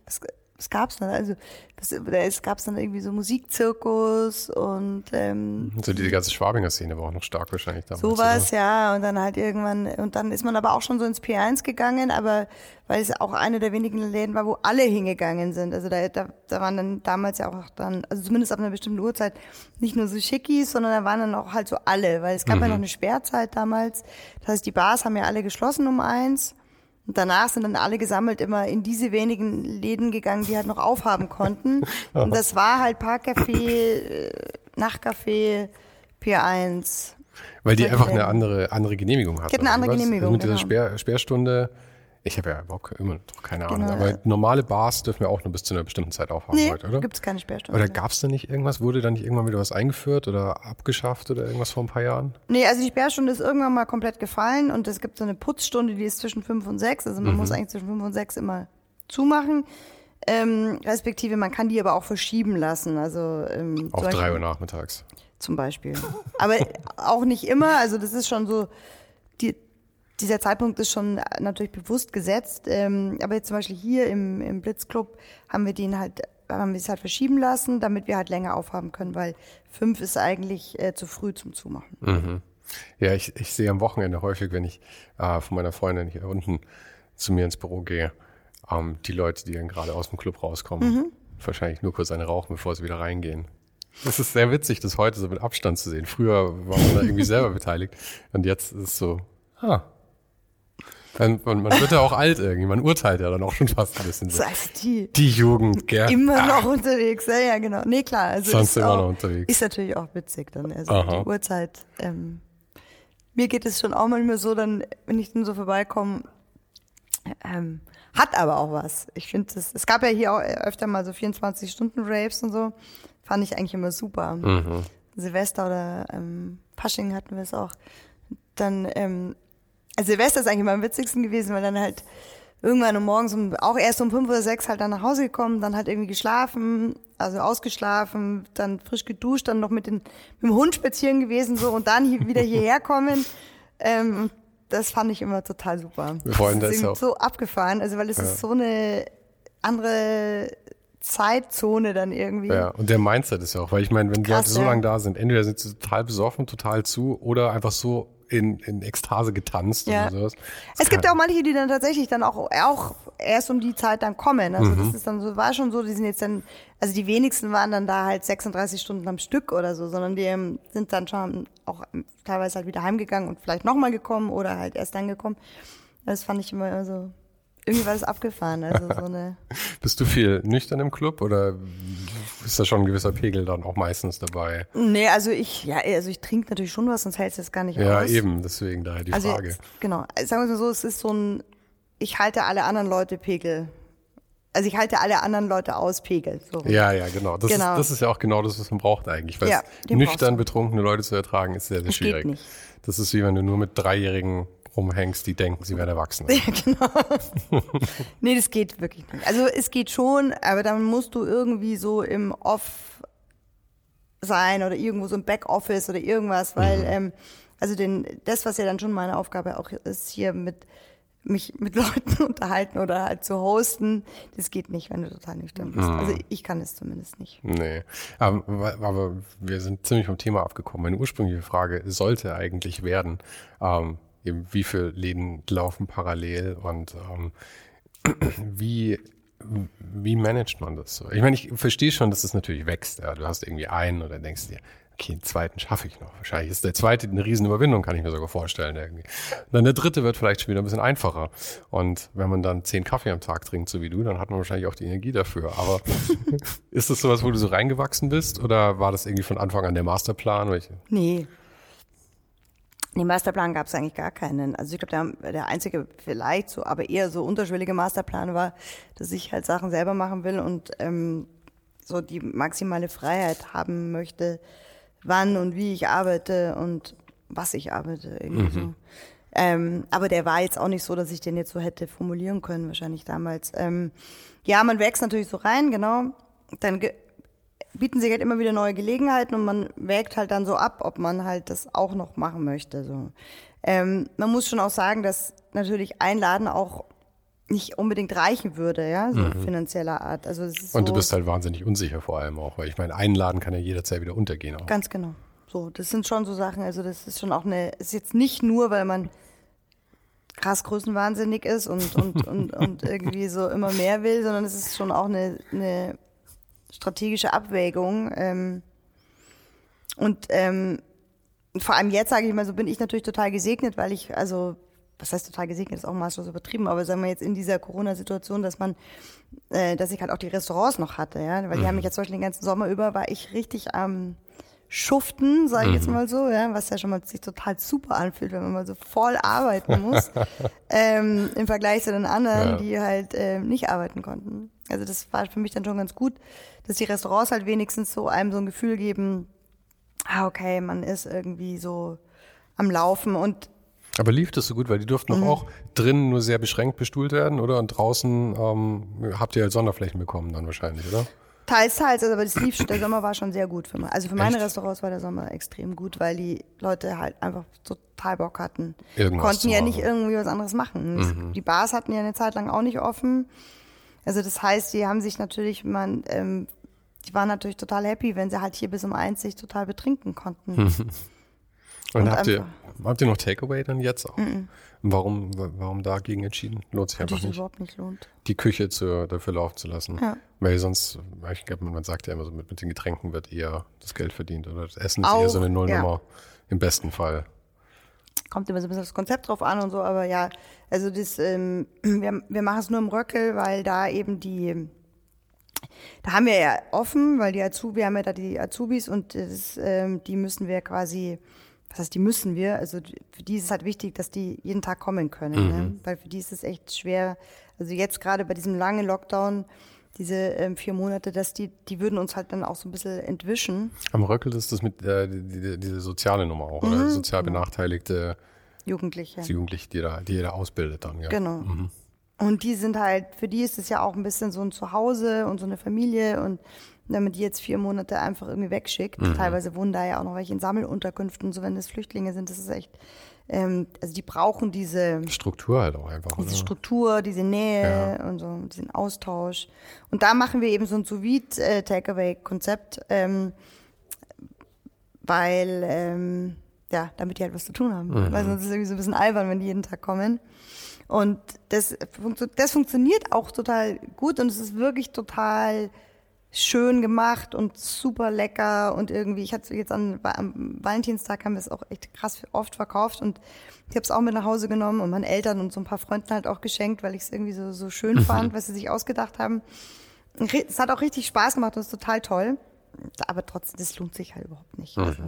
Speaker 1: was gab's dann? Also das, es gab dann irgendwie so Musikzirkus und ähm,
Speaker 2: so diese ganze Schwabinger Szene war auch noch stark wahrscheinlich damals.
Speaker 1: Sowas, ja. Und dann halt irgendwann und dann ist man aber auch schon so ins P1 gegangen, aber weil es auch eine der wenigen Läden war, wo alle hingegangen sind. Also da, da, da waren dann damals ja auch dann, also zumindest ab einer bestimmten Uhrzeit, nicht nur so Schickis, sondern da waren dann auch halt so alle, weil es gab mhm. ja noch eine Sperrzeit damals. Das heißt, die Bars haben ja alle geschlossen um eins. Und danach sind dann alle gesammelt immer in diese wenigen Läden gegangen, die halt noch aufhaben konnten. Und das war halt Parkcafé, äh, Nachtcafé, Pier 1.
Speaker 2: Weil die einfach eine andere, andere Genehmigung hatten.
Speaker 1: Die hatten eine andere Genehmigung. Also
Speaker 2: mit dieser genau. Sperr, Sperrstunde ich habe ja Bock, immer noch keine Ahnung. Genau, aber ja. normale Bars dürfen wir auch nur bis zu einer bestimmten Zeit aufhaben
Speaker 1: nee,
Speaker 2: heute, oder?
Speaker 1: gibt es keine Sperrstunde.
Speaker 2: Oder gab es da nicht irgendwas? Wurde da nicht irgendwann wieder was eingeführt oder abgeschafft oder irgendwas vor ein paar Jahren?
Speaker 1: Nee, also die Sperrstunde ist irgendwann mal komplett gefallen und es gibt so eine Putzstunde, die ist zwischen fünf und sechs. Also man mhm. muss eigentlich zwischen fünf und sechs immer zumachen. Ähm, respektive man kann die aber auch verschieben lassen. Also ähm,
Speaker 2: Auf drei Uhr nachmittags.
Speaker 1: Zum Beispiel. aber auch nicht immer. Also das ist schon so, dieser Zeitpunkt ist schon natürlich bewusst gesetzt. Ähm, aber jetzt zum Beispiel hier im, im Blitzclub haben wir den halt, haben wir es halt verschieben lassen, damit wir halt länger aufhaben können, weil fünf ist eigentlich äh, zu früh zum Zumachen.
Speaker 2: Mhm. Ja, ich, ich sehe am Wochenende häufig, wenn ich äh, von meiner Freundin hier unten zu mir ins Büro gehe, ähm, die Leute, die dann gerade aus dem Club rauskommen, mhm. wahrscheinlich nur kurz eine rauchen, bevor sie wieder reingehen. Das ist sehr witzig, das heute so mit Abstand zu sehen. Früher war man da irgendwie selber beteiligt und jetzt ist es so, ah. Man, man, man wird ja auch alt irgendwie, man urteilt ja dann auch schon fast ein bisschen so.
Speaker 1: Also die,
Speaker 2: die Jugend, gell?
Speaker 1: Immer noch ah. unterwegs, ja, ja, genau. Nee, klar.
Speaker 2: Also Sonst immer auch, noch unterwegs.
Speaker 1: Ist natürlich auch witzig dann. Also Aha. die Uhrzeit. Ähm, mir geht es schon auch manchmal so, dann, wenn ich dann so vorbeikomme, ähm, hat aber auch was. Ich finde, es gab ja hier auch öfter mal so 24-Stunden-Raves und so. Fand ich eigentlich immer super. Mhm. Silvester oder ähm, Pasching hatten wir es auch. Dann, ähm, also Silvester ist eigentlich immer am witzigsten gewesen, weil dann halt irgendwann um morgens um, auch erst um fünf oder sechs halt dann nach Hause gekommen, dann halt irgendwie geschlafen, also ausgeschlafen, dann frisch geduscht, dann noch mit, den, mit dem Hund spazieren gewesen so und dann hier, wieder hierher kommen. Ähm, das fand ich immer total super.
Speaker 2: Wir wollen das,
Speaker 1: das ist
Speaker 2: auch.
Speaker 1: so abgefahren, also weil es ja. ist so eine andere Zeitzone dann irgendwie.
Speaker 2: Ja, und der Mindset ist ja auch, weil ich meine, wenn die halt so ja. lange da sind, entweder sind sie total besoffen, total zu oder einfach so in, in Ekstase getanzt ja. oder sowas.
Speaker 1: Das es gibt ja auch manche, die dann tatsächlich dann auch, auch erst um die Zeit dann kommen. Also mhm. das ist dann so, war schon so, die sind jetzt dann, also die wenigsten waren dann da halt 36 Stunden am Stück oder so, sondern die ähm, sind dann schon auch teilweise halt wieder heimgegangen und vielleicht nochmal gekommen oder halt erst dann gekommen. Das fand ich immer so irgendwie war das abgefahren. Also so eine
Speaker 2: Bist du viel nüchtern im Club oder ist da schon ein gewisser Pegel dann auch meistens dabei?
Speaker 1: Nee, also ich, ja, also ich trinke natürlich schon was, sonst hält es jetzt gar nicht
Speaker 2: ja,
Speaker 1: aus.
Speaker 2: Ja, eben, deswegen daher die
Speaker 1: also
Speaker 2: Frage.
Speaker 1: Jetzt, genau. Sagen wir mal so, es ist so ein, ich halte alle anderen Leute Pegel. Also ich halte alle anderen Leute aus Pegel. So.
Speaker 2: Ja, ja, genau. Das, genau. Ist, das ist ja auch genau das, was man braucht eigentlich. Weil ja, nüchtern betrunkene Leute zu ertragen, ist sehr, sehr das schwierig. Geht nicht. Das ist wie wenn du nur mit Dreijährigen rumhängst, die denken, sie werden erwachsen. Ja, genau.
Speaker 1: nee, das geht wirklich nicht. Also es geht schon, aber dann musst du irgendwie so im Off sein oder irgendwo so im Backoffice oder irgendwas, weil mhm. ähm, also den, das, was ja dann schon meine Aufgabe auch ist, hier mit mich mit Leuten unterhalten oder halt zu hosten, das geht nicht, wenn du total nüchtern bist. Mhm. Also ich kann es zumindest nicht.
Speaker 2: Nee, aber, aber, wir sind ziemlich vom Thema abgekommen. Meine ursprüngliche Frage sollte eigentlich werden, ähm, eben wie viele Läden laufen parallel und ähm, wie wie managt man das so? Ich meine, ich verstehe schon, dass es das natürlich wächst. Ja. Du hast irgendwie einen oder denkst dir, okay, den zweiten schaffe ich noch. Wahrscheinlich ist der zweite eine Riesenüberwindung, kann ich mir sogar vorstellen. Irgendwie. Und dann der dritte wird vielleicht schon wieder ein bisschen einfacher. Und wenn man dann zehn Kaffee am Tag trinkt, so wie du, dann hat man wahrscheinlich auch die Energie dafür. Aber ist das sowas, wo du so reingewachsen bist? Oder war das irgendwie von Anfang an der Masterplan? Welche?
Speaker 1: Nee, den Masterplan gab es eigentlich gar keinen. Also ich glaube, der, der einzige vielleicht so, aber eher so unterschwellige Masterplan war, dass ich halt Sachen selber machen will und ähm, so die maximale Freiheit haben möchte, wann und wie ich arbeite und was ich arbeite. Irgendwie mhm. so. Ähm, aber der war jetzt auch nicht so, dass ich den jetzt so hätte formulieren können, wahrscheinlich damals. Ähm, ja, man wächst natürlich so rein, genau. Dann bieten sich halt immer wieder neue Gelegenheiten und man wägt halt dann so ab, ob man halt das auch noch machen möchte. So. Ähm, man muss schon auch sagen, dass natürlich ein Laden auch nicht unbedingt reichen würde, ja, so mhm. finanzieller Art. Also ist
Speaker 2: und
Speaker 1: so,
Speaker 2: du bist halt wahnsinnig unsicher vor allem auch, weil ich meine, ein Laden kann ja jederzeit wieder untergehen. Auch.
Speaker 1: Ganz genau. So, das sind schon so Sachen, also das ist schon auch eine, ist jetzt nicht nur, weil man krass größenwahnsinnig ist und, und, und, und irgendwie so immer mehr will, sondern es ist schon auch eine, eine strategische Abwägung. Ähm, und ähm, vor allem jetzt, sage ich mal, so bin ich natürlich total gesegnet, weil ich, also, was heißt total gesegnet, ist auch maßlos übertrieben, aber sagen wir jetzt in dieser Corona-Situation, dass man, äh, dass ich halt auch die Restaurants noch hatte, ja, weil die haben mhm. mich jetzt zum Beispiel den ganzen Sommer über, war ich richtig am Schuften, sage ich mhm. jetzt mal so, ja, was ja schon mal sich total super anfühlt, wenn man mal so voll arbeiten muss, ähm, im Vergleich zu den anderen, ja. die halt äh, nicht arbeiten konnten. Also das war für mich dann schon ganz gut, dass die Restaurants halt wenigstens so einem so ein Gefühl geben, ah, okay, man ist irgendwie so am Laufen und
Speaker 2: aber lief das so gut, weil die durften mhm. auch drinnen nur sehr beschränkt bestuhlt werden, oder? Und draußen ähm, habt ihr halt Sonderflächen bekommen dann wahrscheinlich, oder?
Speaker 1: Teils, teils, also, aber das lief, der Sommer war schon sehr gut für mich. Also für meine Echt? Restaurants war der Sommer extrem gut, weil die Leute halt einfach total Bock hatten. Irgendwas Konnten ja nicht irgendwie was anderes machen. Mhm. Die Bars hatten ja eine Zeit lang auch nicht offen. Also das heißt, die haben sich natürlich, man, ähm, die waren natürlich total happy, wenn sie halt hier bis um eins sich total betrinken konnten.
Speaker 2: Und, und habt, ihr, habt ihr noch Takeaway dann jetzt auch? Mm -mm. Warum, warum dagegen entschieden? Lohnt sich einfach nicht.
Speaker 1: überhaupt nicht lohnt.
Speaker 2: Die Küche zu, dafür laufen zu lassen. Ja. Weil sonst, ich glaube, man sagt ja immer so, mit, mit den Getränken wird eher das Geld verdient oder das Essen ist auch, eher so eine Nullnummer. Ja. Im besten Fall.
Speaker 1: Kommt immer so ein bisschen das Konzept drauf an und so, aber ja, also das, ähm, wir, wir machen es nur im Röckel, weil da eben die, da haben wir ja offen, weil die Azubi, wir haben ja da die Azubis und das, ähm, die müssen wir quasi was heißt, die müssen wir, also für die ist es halt wichtig, dass die jeden Tag kommen können, ne? mhm. ne? weil für die ist es echt schwer. Also jetzt gerade bei diesem langen Lockdown, diese ähm, vier Monate, dass die, die würden uns halt dann auch so ein bisschen entwischen.
Speaker 2: Am Röckel ist das mit äh, die, die, diese soziale Nummer auch, mhm. oder sozial benachteiligte
Speaker 1: Jugendliche.
Speaker 2: Jugendliche, die da, die jeder ausbildet dann, ja.
Speaker 1: Genau. Mhm. Und die sind halt, für die ist es ja auch ein bisschen so ein Zuhause und so eine Familie und wenn man die jetzt vier Monate einfach irgendwie wegschickt. Mhm. Teilweise wohnen da ja auch noch welche in Sammelunterkünften, so wenn das Flüchtlinge sind, das ist echt, ähm, also die brauchen diese
Speaker 2: Struktur halt auch einfach.
Speaker 1: Diese oder? Struktur, diese Nähe ja. und so, diesen Austausch. Und da machen wir eben so ein Sous-Vide-Takeaway-Konzept, ähm, weil, ähm, ja, damit die halt was zu tun haben. Mhm. Weil sonst ist es irgendwie so ein bisschen albern, wenn die jeden Tag kommen. Und das, das funktioniert auch total gut und es ist wirklich total schön gemacht und super lecker und irgendwie, ich hatte jetzt an, am Valentinstag haben wir es auch echt krass oft verkauft und ich habe es auch mit nach Hause genommen und meinen Eltern und so ein paar Freunden halt auch geschenkt, weil ich es irgendwie so, so schön mhm. fand, was sie sich ausgedacht haben. Es hat auch richtig Spaß gemacht und ist total toll, aber trotzdem, das lohnt sich halt überhaupt nicht. Mhm. Also.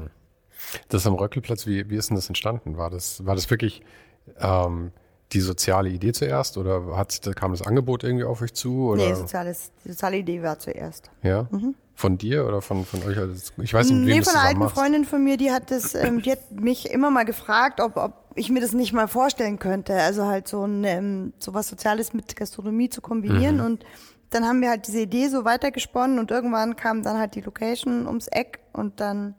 Speaker 2: Das am Röckelplatz, wie, wie ist denn das entstanden? War das, war das wirklich ähm, die soziale Idee zuerst oder hat, kam das Angebot irgendwie auf euch zu? Oder?
Speaker 1: Nee, soziales, die soziale Idee war zuerst.
Speaker 2: Ja? Mhm. Von dir oder von, von euch? Ich weiß nicht, mit wem
Speaker 1: Nee, von einer alten machst. Freundin von mir, die hat das, ähm, die hat mich immer mal gefragt, ob, ob ich mir das nicht mal vorstellen könnte. Also halt so ein, ähm, so was Soziales mit Gastronomie zu kombinieren mhm. und dann haben wir halt diese Idee so weitergesponnen und irgendwann kam dann halt die Location ums Eck und dann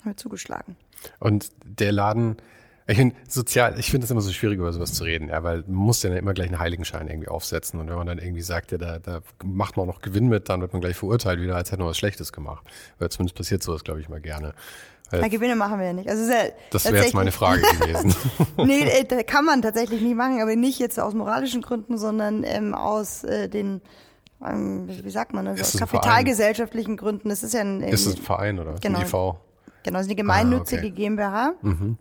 Speaker 1: haben wir zugeschlagen.
Speaker 2: Und der Laden, ich finde, sozial, ich finde es immer so schwierig, über sowas zu reden, ja, weil man muss ja immer gleich einen Heiligenschein irgendwie aufsetzen. Und wenn man dann irgendwie sagt, ja, da, da macht man auch noch Gewinn mit, dann wird man gleich verurteilt, wieder, als hätte man was Schlechtes gemacht. Weil zumindest passiert sowas, glaube ich, mal gerne.
Speaker 1: Ja, Gewinne machen wir ja nicht. Also ja
Speaker 2: das wäre jetzt meine Frage gewesen.
Speaker 1: nee, äh, kann man tatsächlich nicht machen, aber nicht jetzt aus moralischen Gründen, sondern ähm, aus äh, den, ähm, wie sagt man, also aus kapitalgesellschaftlichen Gründen. Das ist ja ein,
Speaker 2: ist es ein Verein oder
Speaker 1: genau,
Speaker 2: ein
Speaker 1: IV? Genau, es ist eine gemeinnützige ah, okay. GmbH. Mhm.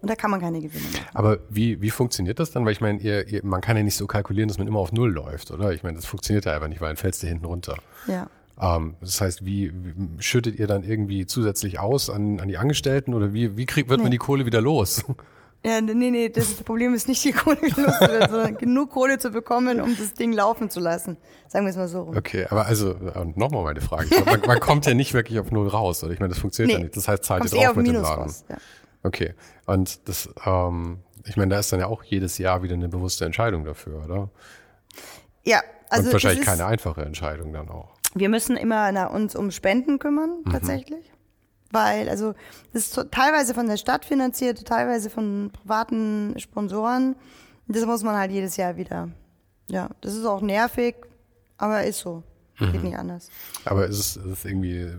Speaker 1: Und da kann man keine Gewinne machen.
Speaker 2: Aber wie, wie funktioniert das dann? Weil ich meine, ihr, ihr, man kann ja nicht so kalkulieren, dass man immer auf Null läuft, oder? Ich meine, das funktioniert ja einfach nicht, weil dann fällst du hinten runter.
Speaker 1: Ja.
Speaker 2: Ähm, das heißt, wie, wie, schüttet ihr dann irgendwie zusätzlich aus an, an die Angestellten oder wie, wie kriegt, wird nee. man die Kohle wieder los?
Speaker 1: Ja, nee, nee, das, Problem ist nicht die Kohle loszuwerden, sondern genug Kohle zu bekommen, um das Ding laufen zu lassen. Sagen wir es mal so rum.
Speaker 2: Okay, aber also, nochmal meine Frage. Man, man, kommt ja nicht wirklich auf Null raus, oder? Ich meine, das funktioniert nee, ja nicht. Das heißt, zahlt ihr drauf mit dem Laden. Raus, ja. Okay. Und das, ähm, ich meine, da ist dann ja auch jedes Jahr wieder eine bewusste Entscheidung dafür, oder?
Speaker 1: Ja, also.
Speaker 2: Und wahrscheinlich keine einfache Entscheidung dann auch.
Speaker 1: Wir müssen immer na, uns um Spenden kümmern, mhm. tatsächlich. Weil, also, das ist teilweise von der Stadt finanziert, teilweise von privaten Sponsoren. Das muss man halt jedes Jahr wieder. Ja, das ist auch nervig, aber ist so. Geht mhm. nicht anders.
Speaker 2: Aber ist es ist irgendwie,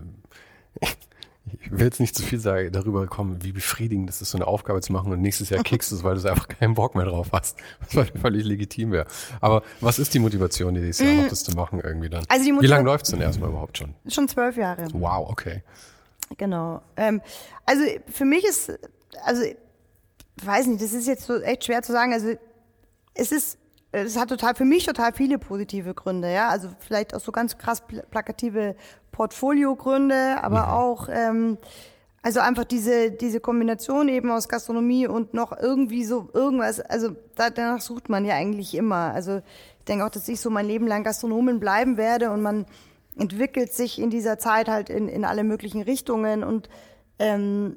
Speaker 2: ich will jetzt nicht zu viel sagen, darüber kommen, wie befriedigend das ist, so eine Aufgabe zu machen und nächstes Jahr kickst du es, weil du einfach keinen Bock mehr drauf hast, was völlig legitim wäre. Aber was ist die Motivation, dieses Jahr noch mm. das zu machen irgendwie dann? Also die wie lange läuft es denn erstmal überhaupt schon?
Speaker 1: Schon zwölf Jahre.
Speaker 2: Wow, okay.
Speaker 1: Genau. Ähm, also für mich ist, also weiß nicht, das ist jetzt so echt schwer zu sagen. Also es ist es hat total für mich total viele positive Gründe, ja. Also vielleicht auch so ganz krass plakative Portfoliogründe, aber mhm. auch ähm, also einfach diese diese Kombination eben aus Gastronomie und noch irgendwie so irgendwas. Also da, danach sucht man ja eigentlich immer. Also ich denke auch, dass ich so mein Leben lang Gastronomin bleiben werde und man entwickelt sich in dieser Zeit halt in in alle möglichen Richtungen und ähm,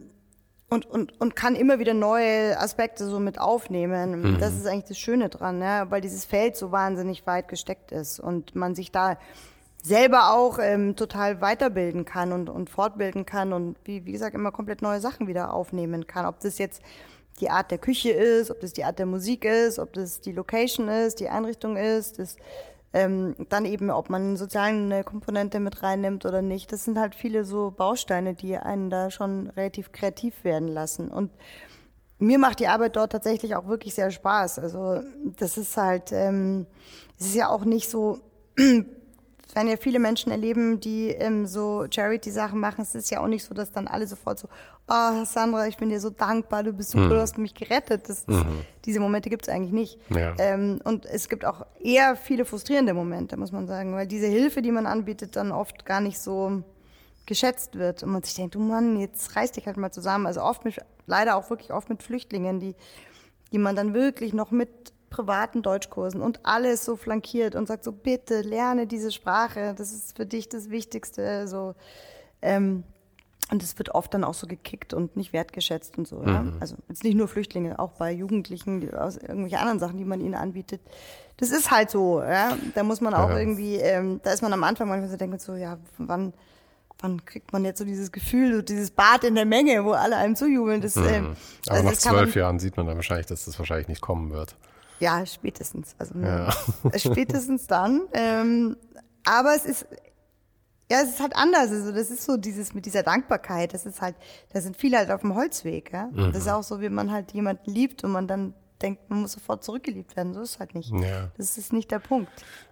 Speaker 1: und, und, und kann immer wieder neue Aspekte so mit aufnehmen. Mhm. Das ist eigentlich das Schöne dran, ja, weil dieses Feld so wahnsinnig weit gesteckt ist und man sich da selber auch ähm, total weiterbilden kann und, und fortbilden kann und wie, wie gesagt immer komplett neue Sachen wieder aufnehmen kann. Ob das jetzt die Art der Küche ist, ob das die Art der Musik ist, ob das die Location ist, die Einrichtung ist, das Ähm, dann eben, ob man eine soziale Komponente mit reinnimmt oder nicht. Das sind halt viele so Bausteine, die einen da schon relativ kreativ werden lassen. Und mir macht die Arbeit dort tatsächlich auch wirklich sehr Spaß. Also das ist halt, ähm, es ist ja auch nicht so, wenn ja viele Menschen erleben, die ähm, so Charity-Sachen machen, es ist ja auch nicht so, dass dann alle sofort so, oh Sandra, ich bin dir so dankbar, du bist super, mhm. du hast mich gerettet. Das, das, mhm. Diese Momente gibt es eigentlich nicht. Ja. Ähm, und es gibt auch eher viele frustrierende Momente, muss man sagen, weil diese Hilfe, die man anbietet, dann oft gar nicht so geschätzt wird und man sich denkt, du Mann, jetzt reiß dich halt mal zusammen. Also oft mit, leider auch wirklich oft mit Flüchtlingen, die, die man dann wirklich noch mit privaten Deutschkursen und alles so flankiert und sagt so, bitte lerne diese Sprache, das ist für dich das Wichtigste. So, ähm, und es wird oft dann auch so gekickt und nicht wertgeschätzt und so. Mhm. Ja? Also jetzt nicht nur Flüchtlinge, auch bei Jugendlichen aus irgendwelchen anderen Sachen, die man ihnen anbietet. Das ist halt so. Ja? Da muss man auch ja. irgendwie, ähm, da ist man am Anfang manchmal so denkt so, ja, wann wann kriegt man jetzt so dieses Gefühl, so dieses Bad in der Menge, wo alle einem zujubeln. Das, mhm.
Speaker 2: ähm, Aber also nach zwölf Jahren sieht man dann wahrscheinlich, dass das wahrscheinlich nicht kommen wird.
Speaker 1: Ja, spätestens. Also ja. spätestens dann. Ähm, aber es ist ja, es ist halt anders. Also das ist so dieses mit dieser Dankbarkeit. Das ist halt, da sind viele halt auf dem Holzweg. Ja? Mhm. Das ist auch so, wie man halt jemanden liebt und man dann denkt, man muss sofort zurückgeliebt werden. So ist es halt nicht. Ja. Das ist nicht der Punkt.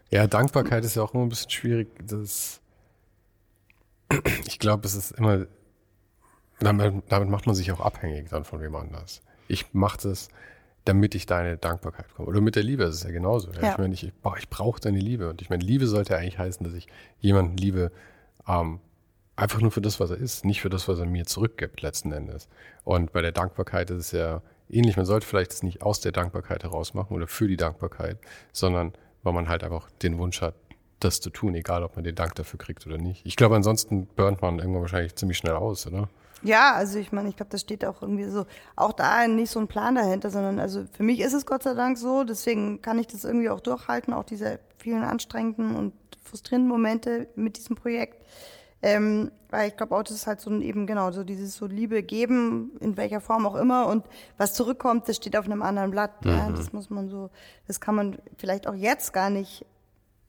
Speaker 2: Ja, Dankbarkeit ist ja auch immer ein bisschen schwierig. Das, ich glaube, es ist immer, damit, damit macht man sich auch abhängig dann von wem anders. Ich mache das, damit ich deine Dankbarkeit komme. Oder mit der Liebe ist es ja genauso. Ja. Ich meine, ich, ich brauche deine Liebe. Und ich meine, Liebe sollte eigentlich heißen, dass ich jemanden liebe, ähm, einfach nur für das, was er ist, nicht für das, was er mir zurückgibt, letzten Endes. Und bei der Dankbarkeit ist es ja ähnlich. Man sollte vielleicht das nicht aus der Dankbarkeit heraus machen oder für die Dankbarkeit, sondern weil man halt einfach den Wunsch hat, das zu tun, egal ob man den Dank dafür kriegt oder nicht. Ich glaube, ansonsten burnt man irgendwann wahrscheinlich ziemlich schnell aus, oder?
Speaker 1: Ja, also ich meine, ich glaube, das steht auch irgendwie so, auch da nicht so ein Plan dahinter, sondern also für mich ist es Gott sei Dank so, deswegen kann ich das irgendwie auch durchhalten, auch diese vielen anstrengenden und frustrierenden Momente mit diesem Projekt. Ähm, weil ich glaube auch, das ist halt so ein eben genau so dieses so Liebe geben, in welcher Form auch immer und was zurückkommt, das steht auf einem anderen Blatt. Mhm. Ja, das muss man so, das kann man vielleicht auch jetzt gar nicht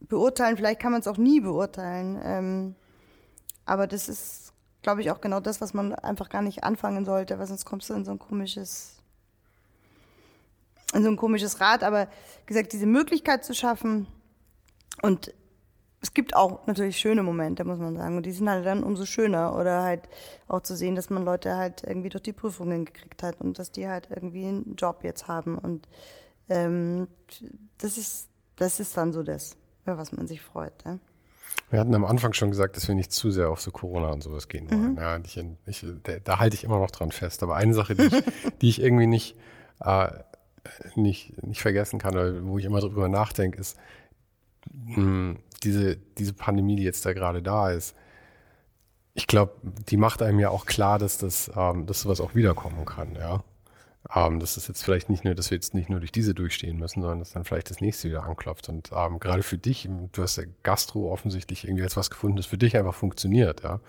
Speaker 1: beurteilen, vielleicht kann man es auch nie beurteilen. Ähm, aber das ist glaube ich, auch genau das, was man einfach gar nicht anfangen sollte, weil sonst kommst du in so ein komisches, in so ein komisches Rad. Aber wie gesagt, diese Möglichkeit zu schaffen und es gibt auch natürlich schöne Momente, muss man sagen. Und die sind halt dann umso schöner. Oder halt auch zu sehen, dass man Leute halt irgendwie durch die Prüfungen gekriegt hat und dass die halt irgendwie einen Job jetzt haben. Und ähm, das ist, das ist dann so das, was man sich freut. Ja?
Speaker 2: Wir hatten am Anfang schon gesagt, dass wir nicht zu sehr auf so Corona und sowas gehen wollen. Mhm. Ja, ich, ich, da, da, halte ich immer noch dran fest. Aber eine Sache, die ich, die ich irgendwie nicht, äh, nicht, nicht vergessen kann, oder wo ich immer drüber nachdenke, ist mh, hm, diese, diese Pandemie, die jetzt da gerade da ist. Ich glaube, die macht einem ja auch klar, dass das, ähm, dass sowas auch wiederkommen kann, ja. Ähm, das ist jetzt vielleicht nicht nur, dass wir jetzt nicht nur durch diese durchstehen müssen, sondern dass dann vielleicht das nächste wieder anklopft. Und ähm, gerade für dich, du hast ja Gastro offensichtlich irgendwie jetzt was gefunden, das für dich einfach funktioniert, ja.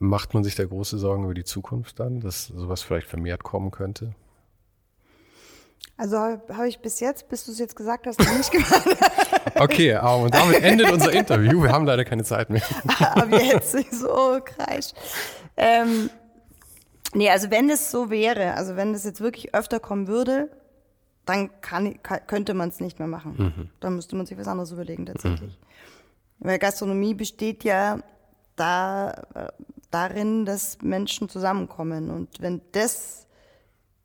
Speaker 2: Macht man sich da große Sorgen über die Zukunft dann, dass sowas vielleicht vermehrt kommen könnte?
Speaker 1: Also habe ich bis jetzt, bis du es jetzt gesagt hast, noch nicht gemacht.
Speaker 2: okay, um, und damit endet unser Interview. Wir haben leider keine Zeit mehr.
Speaker 1: Aber jetzt so kreisch. Ähm, Nee, also wenn es so wäre, also wenn es jetzt wirklich öfter kommen würde, dann kann, könnte man es nicht mehr machen. Mhm. Dann müsste man sich was anderes überlegen tatsächlich. Mhm. Weil Gastronomie besteht ja da, äh, darin, dass Menschen zusammenkommen. Und wenn das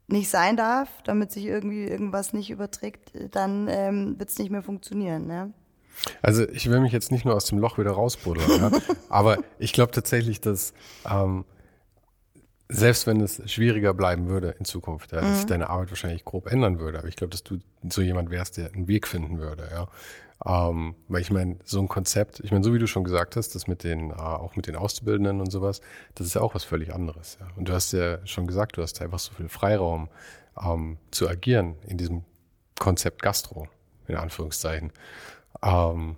Speaker 1: nicht sein darf, damit sich irgendwie irgendwas nicht überträgt, dann ähm, wird es nicht mehr funktionieren. Ne?
Speaker 2: Also ich will mich jetzt nicht nur aus dem Loch wieder rausbuddeln, ja? aber ich glaube tatsächlich, dass ähm, selbst wenn es schwieriger bleiben würde in Zukunft, ja, dass sich mhm. deine Arbeit wahrscheinlich grob ändern würde. Aber ich glaube, dass du so jemand wärst, der einen Weg finden würde, ja. Ähm, weil ich meine, so ein Konzept, ich meine, so wie du schon gesagt hast, das mit den, äh, auch mit den Auszubildenden und sowas, das ist ja auch was völlig anderes. Ja. Und du hast ja schon gesagt, du hast einfach so viel Freiraum ähm, zu agieren in diesem Konzept Gastro, in Anführungszeichen. Ähm,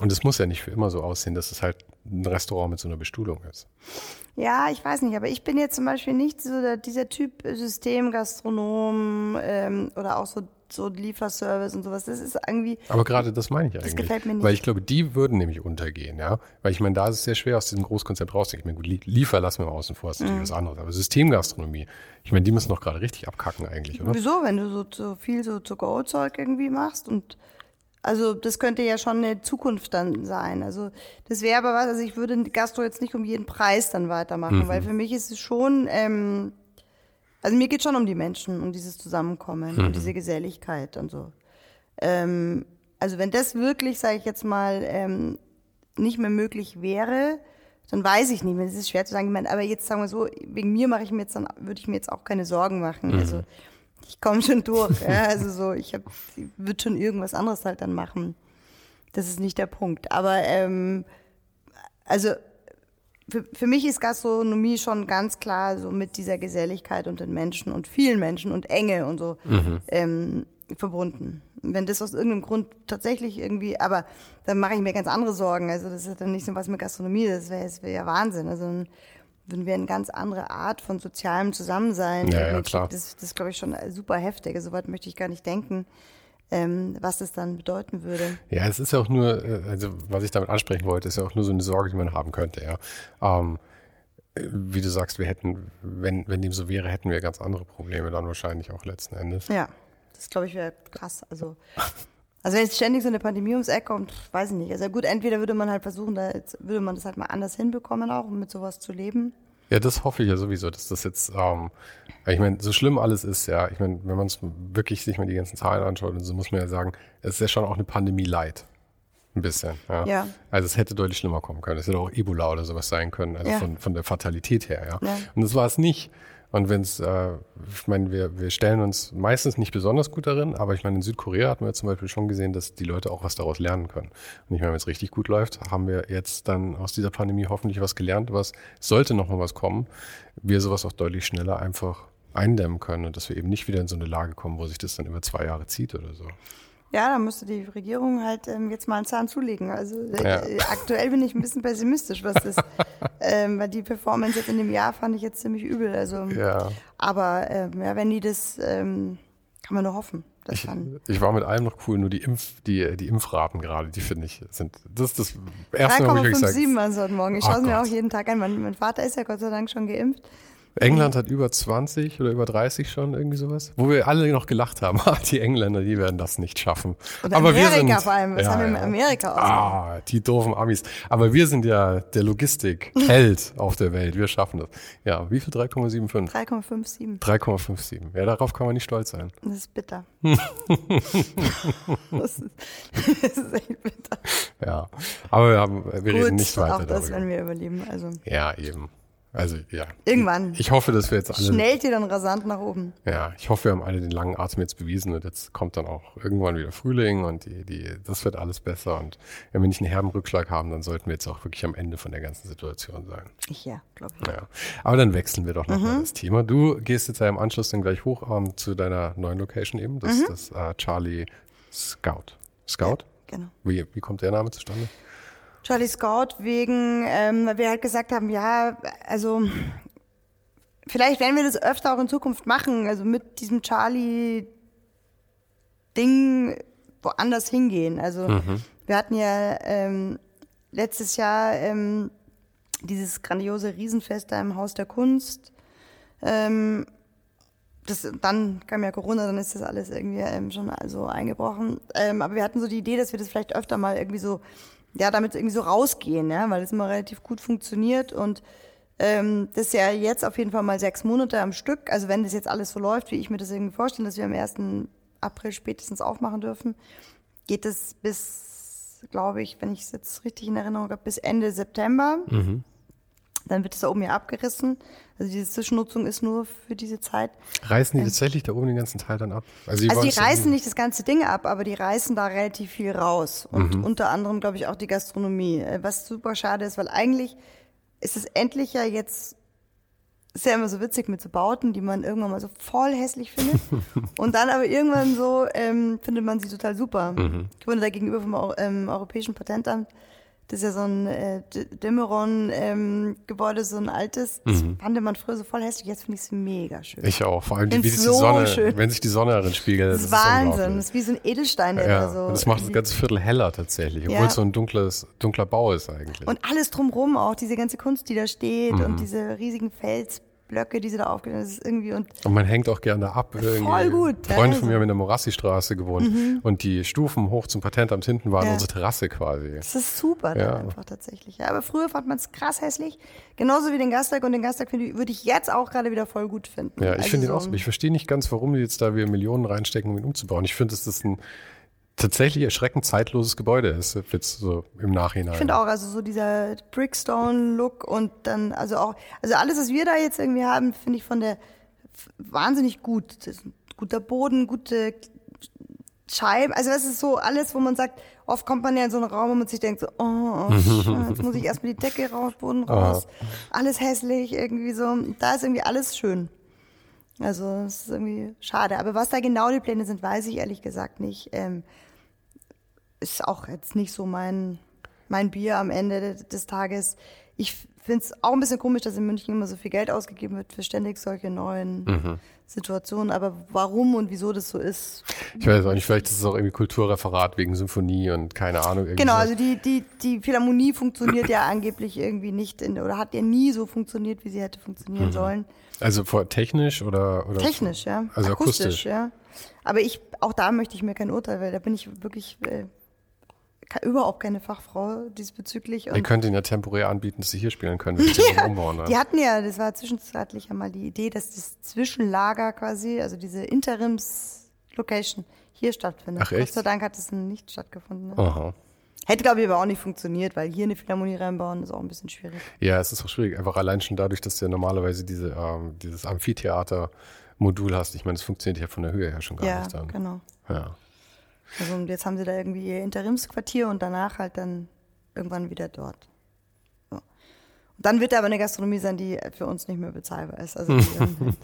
Speaker 2: und es muss ja nicht für immer so aussehen, dass es halt ein Restaurant mit so einer Bestuhlung ist.
Speaker 1: Ja, ich weiß nicht, aber ich bin jetzt zum Beispiel nicht so der, dieser Typ Systemgastronom ähm, oder auch so so Lieferservice und sowas. Das ist irgendwie.
Speaker 2: Aber gerade das meine ich eigentlich.
Speaker 1: Das gefällt mir nicht.
Speaker 2: Weil ich glaube, die würden nämlich untergehen, ja. Weil ich meine, da ist es sehr schwer, aus diesem Großkonzept rauszugehen. Ich meine, gut, Liefer lassen wir mal außen vor, ist natürlich
Speaker 1: Mhm.
Speaker 2: was anderes. Aber Systemgastronomie, ich meine, die müssen doch gerade richtig abkacken eigentlich, oder?
Speaker 1: Wieso, wenn du so, so viel so To-Go-Zeug irgendwie machst und also das könnte ja schon eine Zukunft dann sein. Also das wäre aber was, also ich würde Gastro jetzt nicht um jeden Preis dann weitermachen, weil für mich ist es schon, ähm, also mir geht schon um die Menschen, um dieses Zusammenkommen und diese Geselligkeit und so. Ähm, also wenn das wirklich, sage ich jetzt mal, ähm, nicht mehr möglich wäre, dann weiß ich nicht mehr. Das ist schwer zu sagen. Ich meine, aber jetzt sagen wir so, wegen mir mache ich mir jetzt dann, würde ich mir jetzt auch keine Sorgen machen. Also ich komme schon durch. ja, also so, ich habe, würde schon irgendwas anderes halt dann machen. Das ist nicht der Punkt. Aber ähm, also für, für mich ist Gastronomie schon ganz klar so mit dieser Geselligkeit und den Menschen und vielen Menschen und Enge und so ähm, verbunden. Wenn das aus irgendeinem Grund tatsächlich irgendwie, aber dann mache ich mir ganz andere Sorgen. Also das ist dann nicht so was mit Gastronomie, das wäre wär ja Wahnsinn. Also würden wir eine ganz andere Art von sozialem Zusammensein.
Speaker 2: Ja, ja, klar.
Speaker 1: Das, das glaube ich schon super heftig. Also, Soweit möchte ich gar nicht denken, ähm, was das dann bedeuten würde.
Speaker 2: Ja, es ist ja auch nur, äh, also was ich damit ansprechen wollte, ist ja auch nur so eine Sorge, die man haben könnte, ja. Ähm, äh, wie du sagst, wir hätten, wenn, wenn dem so wäre, hätten wir ganz andere Probleme dann wahrscheinlich auch letzten Endes.
Speaker 1: Ja, das glaube ich wäre krass. Also, also wenn jetzt ständig so eine Pandemie ums Eck kommt, weiß ich nicht. Also gut, entweder würde man halt versuchen, da jetzt, würde man das halt mal anders hinbekommen auch, um mit sowas zu leben.
Speaker 2: Ja, das hoffe ich ja sowieso, dass das jetzt, ähm, ich meine, so schlimm alles ist, ja, ich meine, wenn man es wirklich sich mal die ganzen Zahlen anschaut und so muss man ja sagen, es ist ja schon auch eine Pandemie leid. Ein bisschen, ja.
Speaker 1: Ja.
Speaker 2: Also es hätte deutlich schlimmer kommen können. Es hätte auch Ebola oder sowas sein können, also
Speaker 1: Ja.
Speaker 2: von, von der Fatalität her, ja.
Speaker 1: Ja.
Speaker 2: Und das war es nicht. Und wenn es, äh, ich meine, wir, wir stellen uns meistens nicht besonders gut darin, aber ich meine, in Südkorea hatten wir zum Beispiel schon gesehen, dass die Leute auch was daraus lernen können. Und ich meine, wenn es richtig gut läuft, haben wir jetzt dann aus dieser Pandemie hoffentlich was gelernt, was sollte noch mal was kommen, wir sowas auch deutlich schneller einfach eindämmen können und dass wir eben nicht wieder in so eine Lage kommen, wo sich das dann über zwei Jahre zieht oder so.
Speaker 1: Ja, da müsste die Regierung halt ähm, jetzt mal einen Zahn zulegen. Also äh,
Speaker 2: Ja.
Speaker 1: äh, aktuell bin ich ein bisschen pessimistisch, was das, ähm, weil die Performance jetzt in dem Jahr fand ich jetzt ziemlich übel. Also,
Speaker 2: Ja.
Speaker 1: aber ähm, ja, wenn die das, ähm, kann man nur hoffen,
Speaker 2: Ich, ich war mit allem noch cool, nur die Impf, die, die Impfraten gerade, die finde ich, sind, das ist das erste Mal, wo ich wirklich
Speaker 1: 3,57
Speaker 2: sage,
Speaker 1: waren es heute Morgen. Ich
Speaker 2: Oh
Speaker 1: schaue es mir auch jeden Tag an. Mein, mein Vater ist ja Gott sei Dank schon geimpft.
Speaker 2: England hat über 20 oder über 30 schon, irgendwie sowas. Wo wir alle noch gelacht haben, die Engländer, die werden das nicht schaffen.
Speaker 1: Und
Speaker 2: Aber wir
Speaker 1: Amerika
Speaker 2: sind,
Speaker 1: vor allem. Was
Speaker 2: ja,
Speaker 1: haben wir
Speaker 2: ja.
Speaker 1: Amerika aus?
Speaker 2: Ah, die doofen Amis. Aber wir sind ja der Logistik-Held auf der Welt. Wir schaffen das. Ja, wie viel? 3,75?
Speaker 1: 3,57.
Speaker 2: 3,57. Ja, darauf kann man nicht stolz sein.
Speaker 1: Das ist bitter. das, ist, das ist echt bitter.
Speaker 2: Ja. Aber wir, haben, wir reden nicht weiter
Speaker 1: auch das,
Speaker 2: darüber.
Speaker 1: wenn wir überleben. Also
Speaker 2: Ja, eben. Also, ja.
Speaker 1: irgendwann.
Speaker 2: Ich hoffe, dass wir jetzt alle.
Speaker 1: Schnellt ihr dann rasant nach oben.
Speaker 2: Ja, ich hoffe, wir haben alle den langen Atem jetzt bewiesen und jetzt kommt dann auch irgendwann wieder Frühling und die, die, das wird alles besser. Und wenn wir nicht einen herben Rückschlag haben, dann sollten wir jetzt auch wirklich am Ende von der ganzen Situation sein.
Speaker 1: Ich ja, glaube ich.
Speaker 2: Ja. Aber dann wechseln wir doch nochmal das Thema. Du gehst jetzt ja im Anschluss dann gleich hoch ähm, zu deiner neuen Location eben, das ist das äh, Charlie Scout. Scout?
Speaker 1: Genau.
Speaker 2: Wie, wie kommt der Name zustande?
Speaker 1: Charlie Scout wegen, ähm, weil wir halt gesagt haben, ja, also vielleicht werden wir das öfter auch in Zukunft machen, also mit diesem Charlie Ding woanders hingehen. Also wir hatten ja ähm, letztes Jahr ähm, dieses grandiose Riesenfest da im Haus der Kunst. Ähm, das, dann kam ja Corona, dann ist das alles irgendwie ähm, schon also eingebrochen. Ähm, aber wir hatten so die Idee, dass wir das vielleicht öfter mal irgendwie so, ja, damit irgendwie so rausgehen, ja, weil das immer relativ gut funktioniert und ähm, das ist ja jetzt auf jeden Fall mal sechs Monate am Stück. Also wenn das jetzt alles so läuft, wie ich mir das irgendwie vorstelle, dass wir am 1. April spätestens aufmachen dürfen, geht es bis, glaube ich, wenn ich es jetzt richtig in Erinnerung habe, bis Ende September. Dann wird es da oben ja abgerissen. Also diese Zwischennutzung ist nur für diese Zeit.
Speaker 2: Reißen die tatsächlich da oben den ganzen Teil dann ab?
Speaker 1: Also die
Speaker 2: wollen's ja-
Speaker 1: reißen nicht das ganze Ding ab, aber die reißen da relativ viel raus. Und
Speaker 2: Mhm.
Speaker 1: unter anderem, glaube ich, auch die Gastronomie. Äh, Was super schade ist, weil eigentlich ist es endlich ja jetzt, ist ja immer so witzig mit so Bauten, die man irgendwann mal so voll hässlich findet. und dann aber irgendwann so ähm, findet man sie total super.
Speaker 2: Mhm.
Speaker 1: Ich wurde da gegenüber vom ähm, Europäischen Patentamt, Das ist ja so ein äh, Dämmeron-Gebäude, ähm, so ein altes. Das mhm. fand man früher so voll hässlich. Jetzt finde ich es mega schön.
Speaker 2: Ich auch. Vor allem, die, wie sich so die Sonne, schön. wenn sich die Sonne darin spiegelt.
Speaker 1: Das, das ist Wahnsinn. Das ist wie so ein Edelstein
Speaker 2: ja,
Speaker 1: oder so.
Speaker 2: Und das macht das ganze Viertel heller tatsächlich, obwohl ja. es so ein dunkles, dunkler Bau ist eigentlich.
Speaker 1: Und alles drumrum auch, diese ganze Kunst, die da steht mhm. und diese riesigen Fels. Blöcke, die sie da aufgenommen haben. Irgendwie und,
Speaker 2: und man hängt auch gerne ab. Irgendwie.
Speaker 1: Voll gut.
Speaker 2: Freunde von mir haben in der Morassi-Straße gewohnt mhm. und die Stufen hoch zum Patentamt hinten waren ja. unsere Terrasse quasi.
Speaker 1: Das ist super ja. einfach tatsächlich. Ja, aber früher fand man es krass hässlich. Genauso wie den Gastag und den Gastag würde ich jetzt auch gerade wieder voll gut finden.
Speaker 2: Ja, ich also finde so ihn auch. Ich verstehe nicht ganz, warum die jetzt da wieder Millionen reinstecken, um ihn umzubauen. Ich finde, das ist ein tatsächlich erschreckend zeitloses Gebäude ist, jetzt so im Nachhinein.
Speaker 1: Ich finde auch, also so dieser Brickstone-Look und dann, also auch, also alles, was wir da jetzt irgendwie haben, finde ich von der wahnsinnig gut. Das ist ein guter Boden, gute Scheiben, also das ist so alles, wo man sagt, oft kommt man ja in so einen Raum, wo man sich denkt so, oh, oh jetzt muss ich erstmal die Decke raus, Boden raus, alles hässlich, irgendwie so. Da ist irgendwie alles schön. Also es ist irgendwie schade. Aber was da genau die Pläne sind, weiß ich ehrlich gesagt nicht. Ähm, ist auch jetzt nicht so mein, mein Bier am Ende des Tages. Ich finde es auch ein bisschen komisch, dass in München immer so viel Geld ausgegeben wird für ständig solche neuen mhm. Situationen. Aber warum und wieso das so ist?
Speaker 2: Ich weiß auch nicht, vielleicht ist es auch irgendwie Kulturreferat wegen Symphonie und keine Ahnung.
Speaker 1: Genau, also die, die, die Philharmonie funktioniert ja angeblich irgendwie nicht in, oder hat ja nie so funktioniert, wie sie hätte funktionieren mhm. sollen.
Speaker 2: Also technisch oder, oder?
Speaker 1: Technisch, ja.
Speaker 2: Also akustisch, akustisch,
Speaker 1: ja. Aber ich, auch da möchte ich mir kein Urteil, weil da bin ich wirklich äh, überhaupt keine Fachfrau diesbezüglich.
Speaker 2: Ihr könnt ihn ja temporär anbieten, dass sie hier spielen können, wenn sie ja, umbauen. Ne?
Speaker 1: Die hatten ja, das war zwischenzeitlich einmal die Idee, dass das Zwischenlager quasi, also diese Interims-Location hier stattfindet. Ach, echt? Gott sei Dank hat es nicht stattgefunden. Ne? Aha. Hätte, glaube ich, aber auch nicht funktioniert, weil hier eine Philharmonie reinbauen ist auch ein bisschen schwierig.
Speaker 2: Ja, es ist auch schwierig. Einfach allein schon dadurch, dass du ja normalerweise diese, ähm, dieses Amphitheater-Modul hast. Ich meine, das funktioniert ja von der Höhe her schon gar
Speaker 1: ja,
Speaker 2: nicht dann.
Speaker 1: Genau. Ja. Also jetzt haben sie da irgendwie ihr Interimsquartier und danach halt dann irgendwann wieder dort. So. Und dann wird da aber eine Gastronomie sein, die für uns nicht mehr bezahlbar ist. Also die, halt,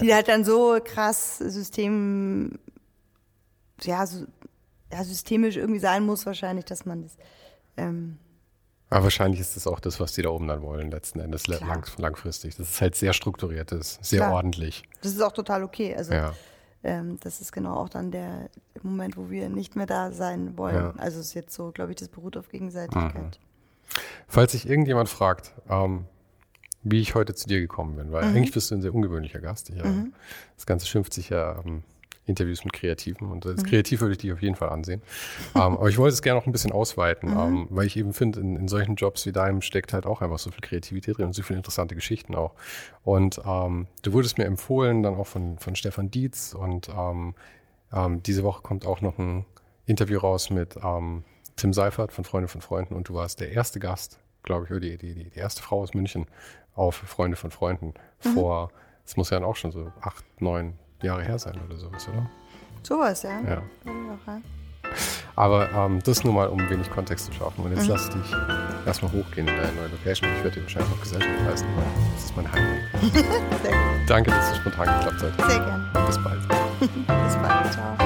Speaker 1: die halt dann so krass System, ja, so, ja, systemisch irgendwie sein muss wahrscheinlich, dass man das ähm,
Speaker 2: aber wahrscheinlich ist das auch das, was die da oben dann wollen, letzten Endes lang, langfristig. Das ist halt sehr strukturiert, ist sehr Klar. ordentlich.
Speaker 1: Das ist auch total okay. Also ja ähm, das ist genau auch dann der Moment, wo wir nicht mehr da sein wollen. Ja. Also es ist jetzt so, glaube ich, das beruht auf Gegenseitigkeit. Mhm.
Speaker 2: Falls sich irgendjemand fragt, ähm, wie ich heute zu dir gekommen bin, weil mhm. eigentlich bist du ein sehr ungewöhnlicher Gast. Ja, mhm. Das Ganze schimpft sich ja ähm, Interviews mit Kreativen und als mhm. kreativ würde ich dich auf jeden Fall ansehen. ähm, aber ich wollte es gerne noch ein bisschen ausweiten, mhm. ähm, weil ich eben finde, in, in, solchen Jobs wie deinem steckt halt auch einfach so viel Kreativität drin und so viele interessante Geschichten auch. Und ähm, du wurdest mir empfohlen, dann auch von, von Stefan Dietz und diese Woche kommt auch noch ein Interview raus mit Tim Seifert von Freunde von Freunden und du warst der erste Gast, glaube ich, oder die, die, die, erste Frau aus München auf Freunde von Freunden mhm. vor, es muss ja dann auch schon so acht, neun Jahre her sein oder sowas, oder?
Speaker 1: Sowas, ja.
Speaker 2: Ja. Aber ähm, das nur mal, um wenig Kontext zu schaffen. Und jetzt mhm. lass dich erstmal hochgehen in deine neue Location. Ich werde dir wahrscheinlich noch Gesellschaft leisten, weil das ist mein Heim. Sehr gut. Danke, dass es spontan geklappt hat.
Speaker 1: Sehr gerne.
Speaker 2: Bis bald.
Speaker 1: Bis bald. Ciao.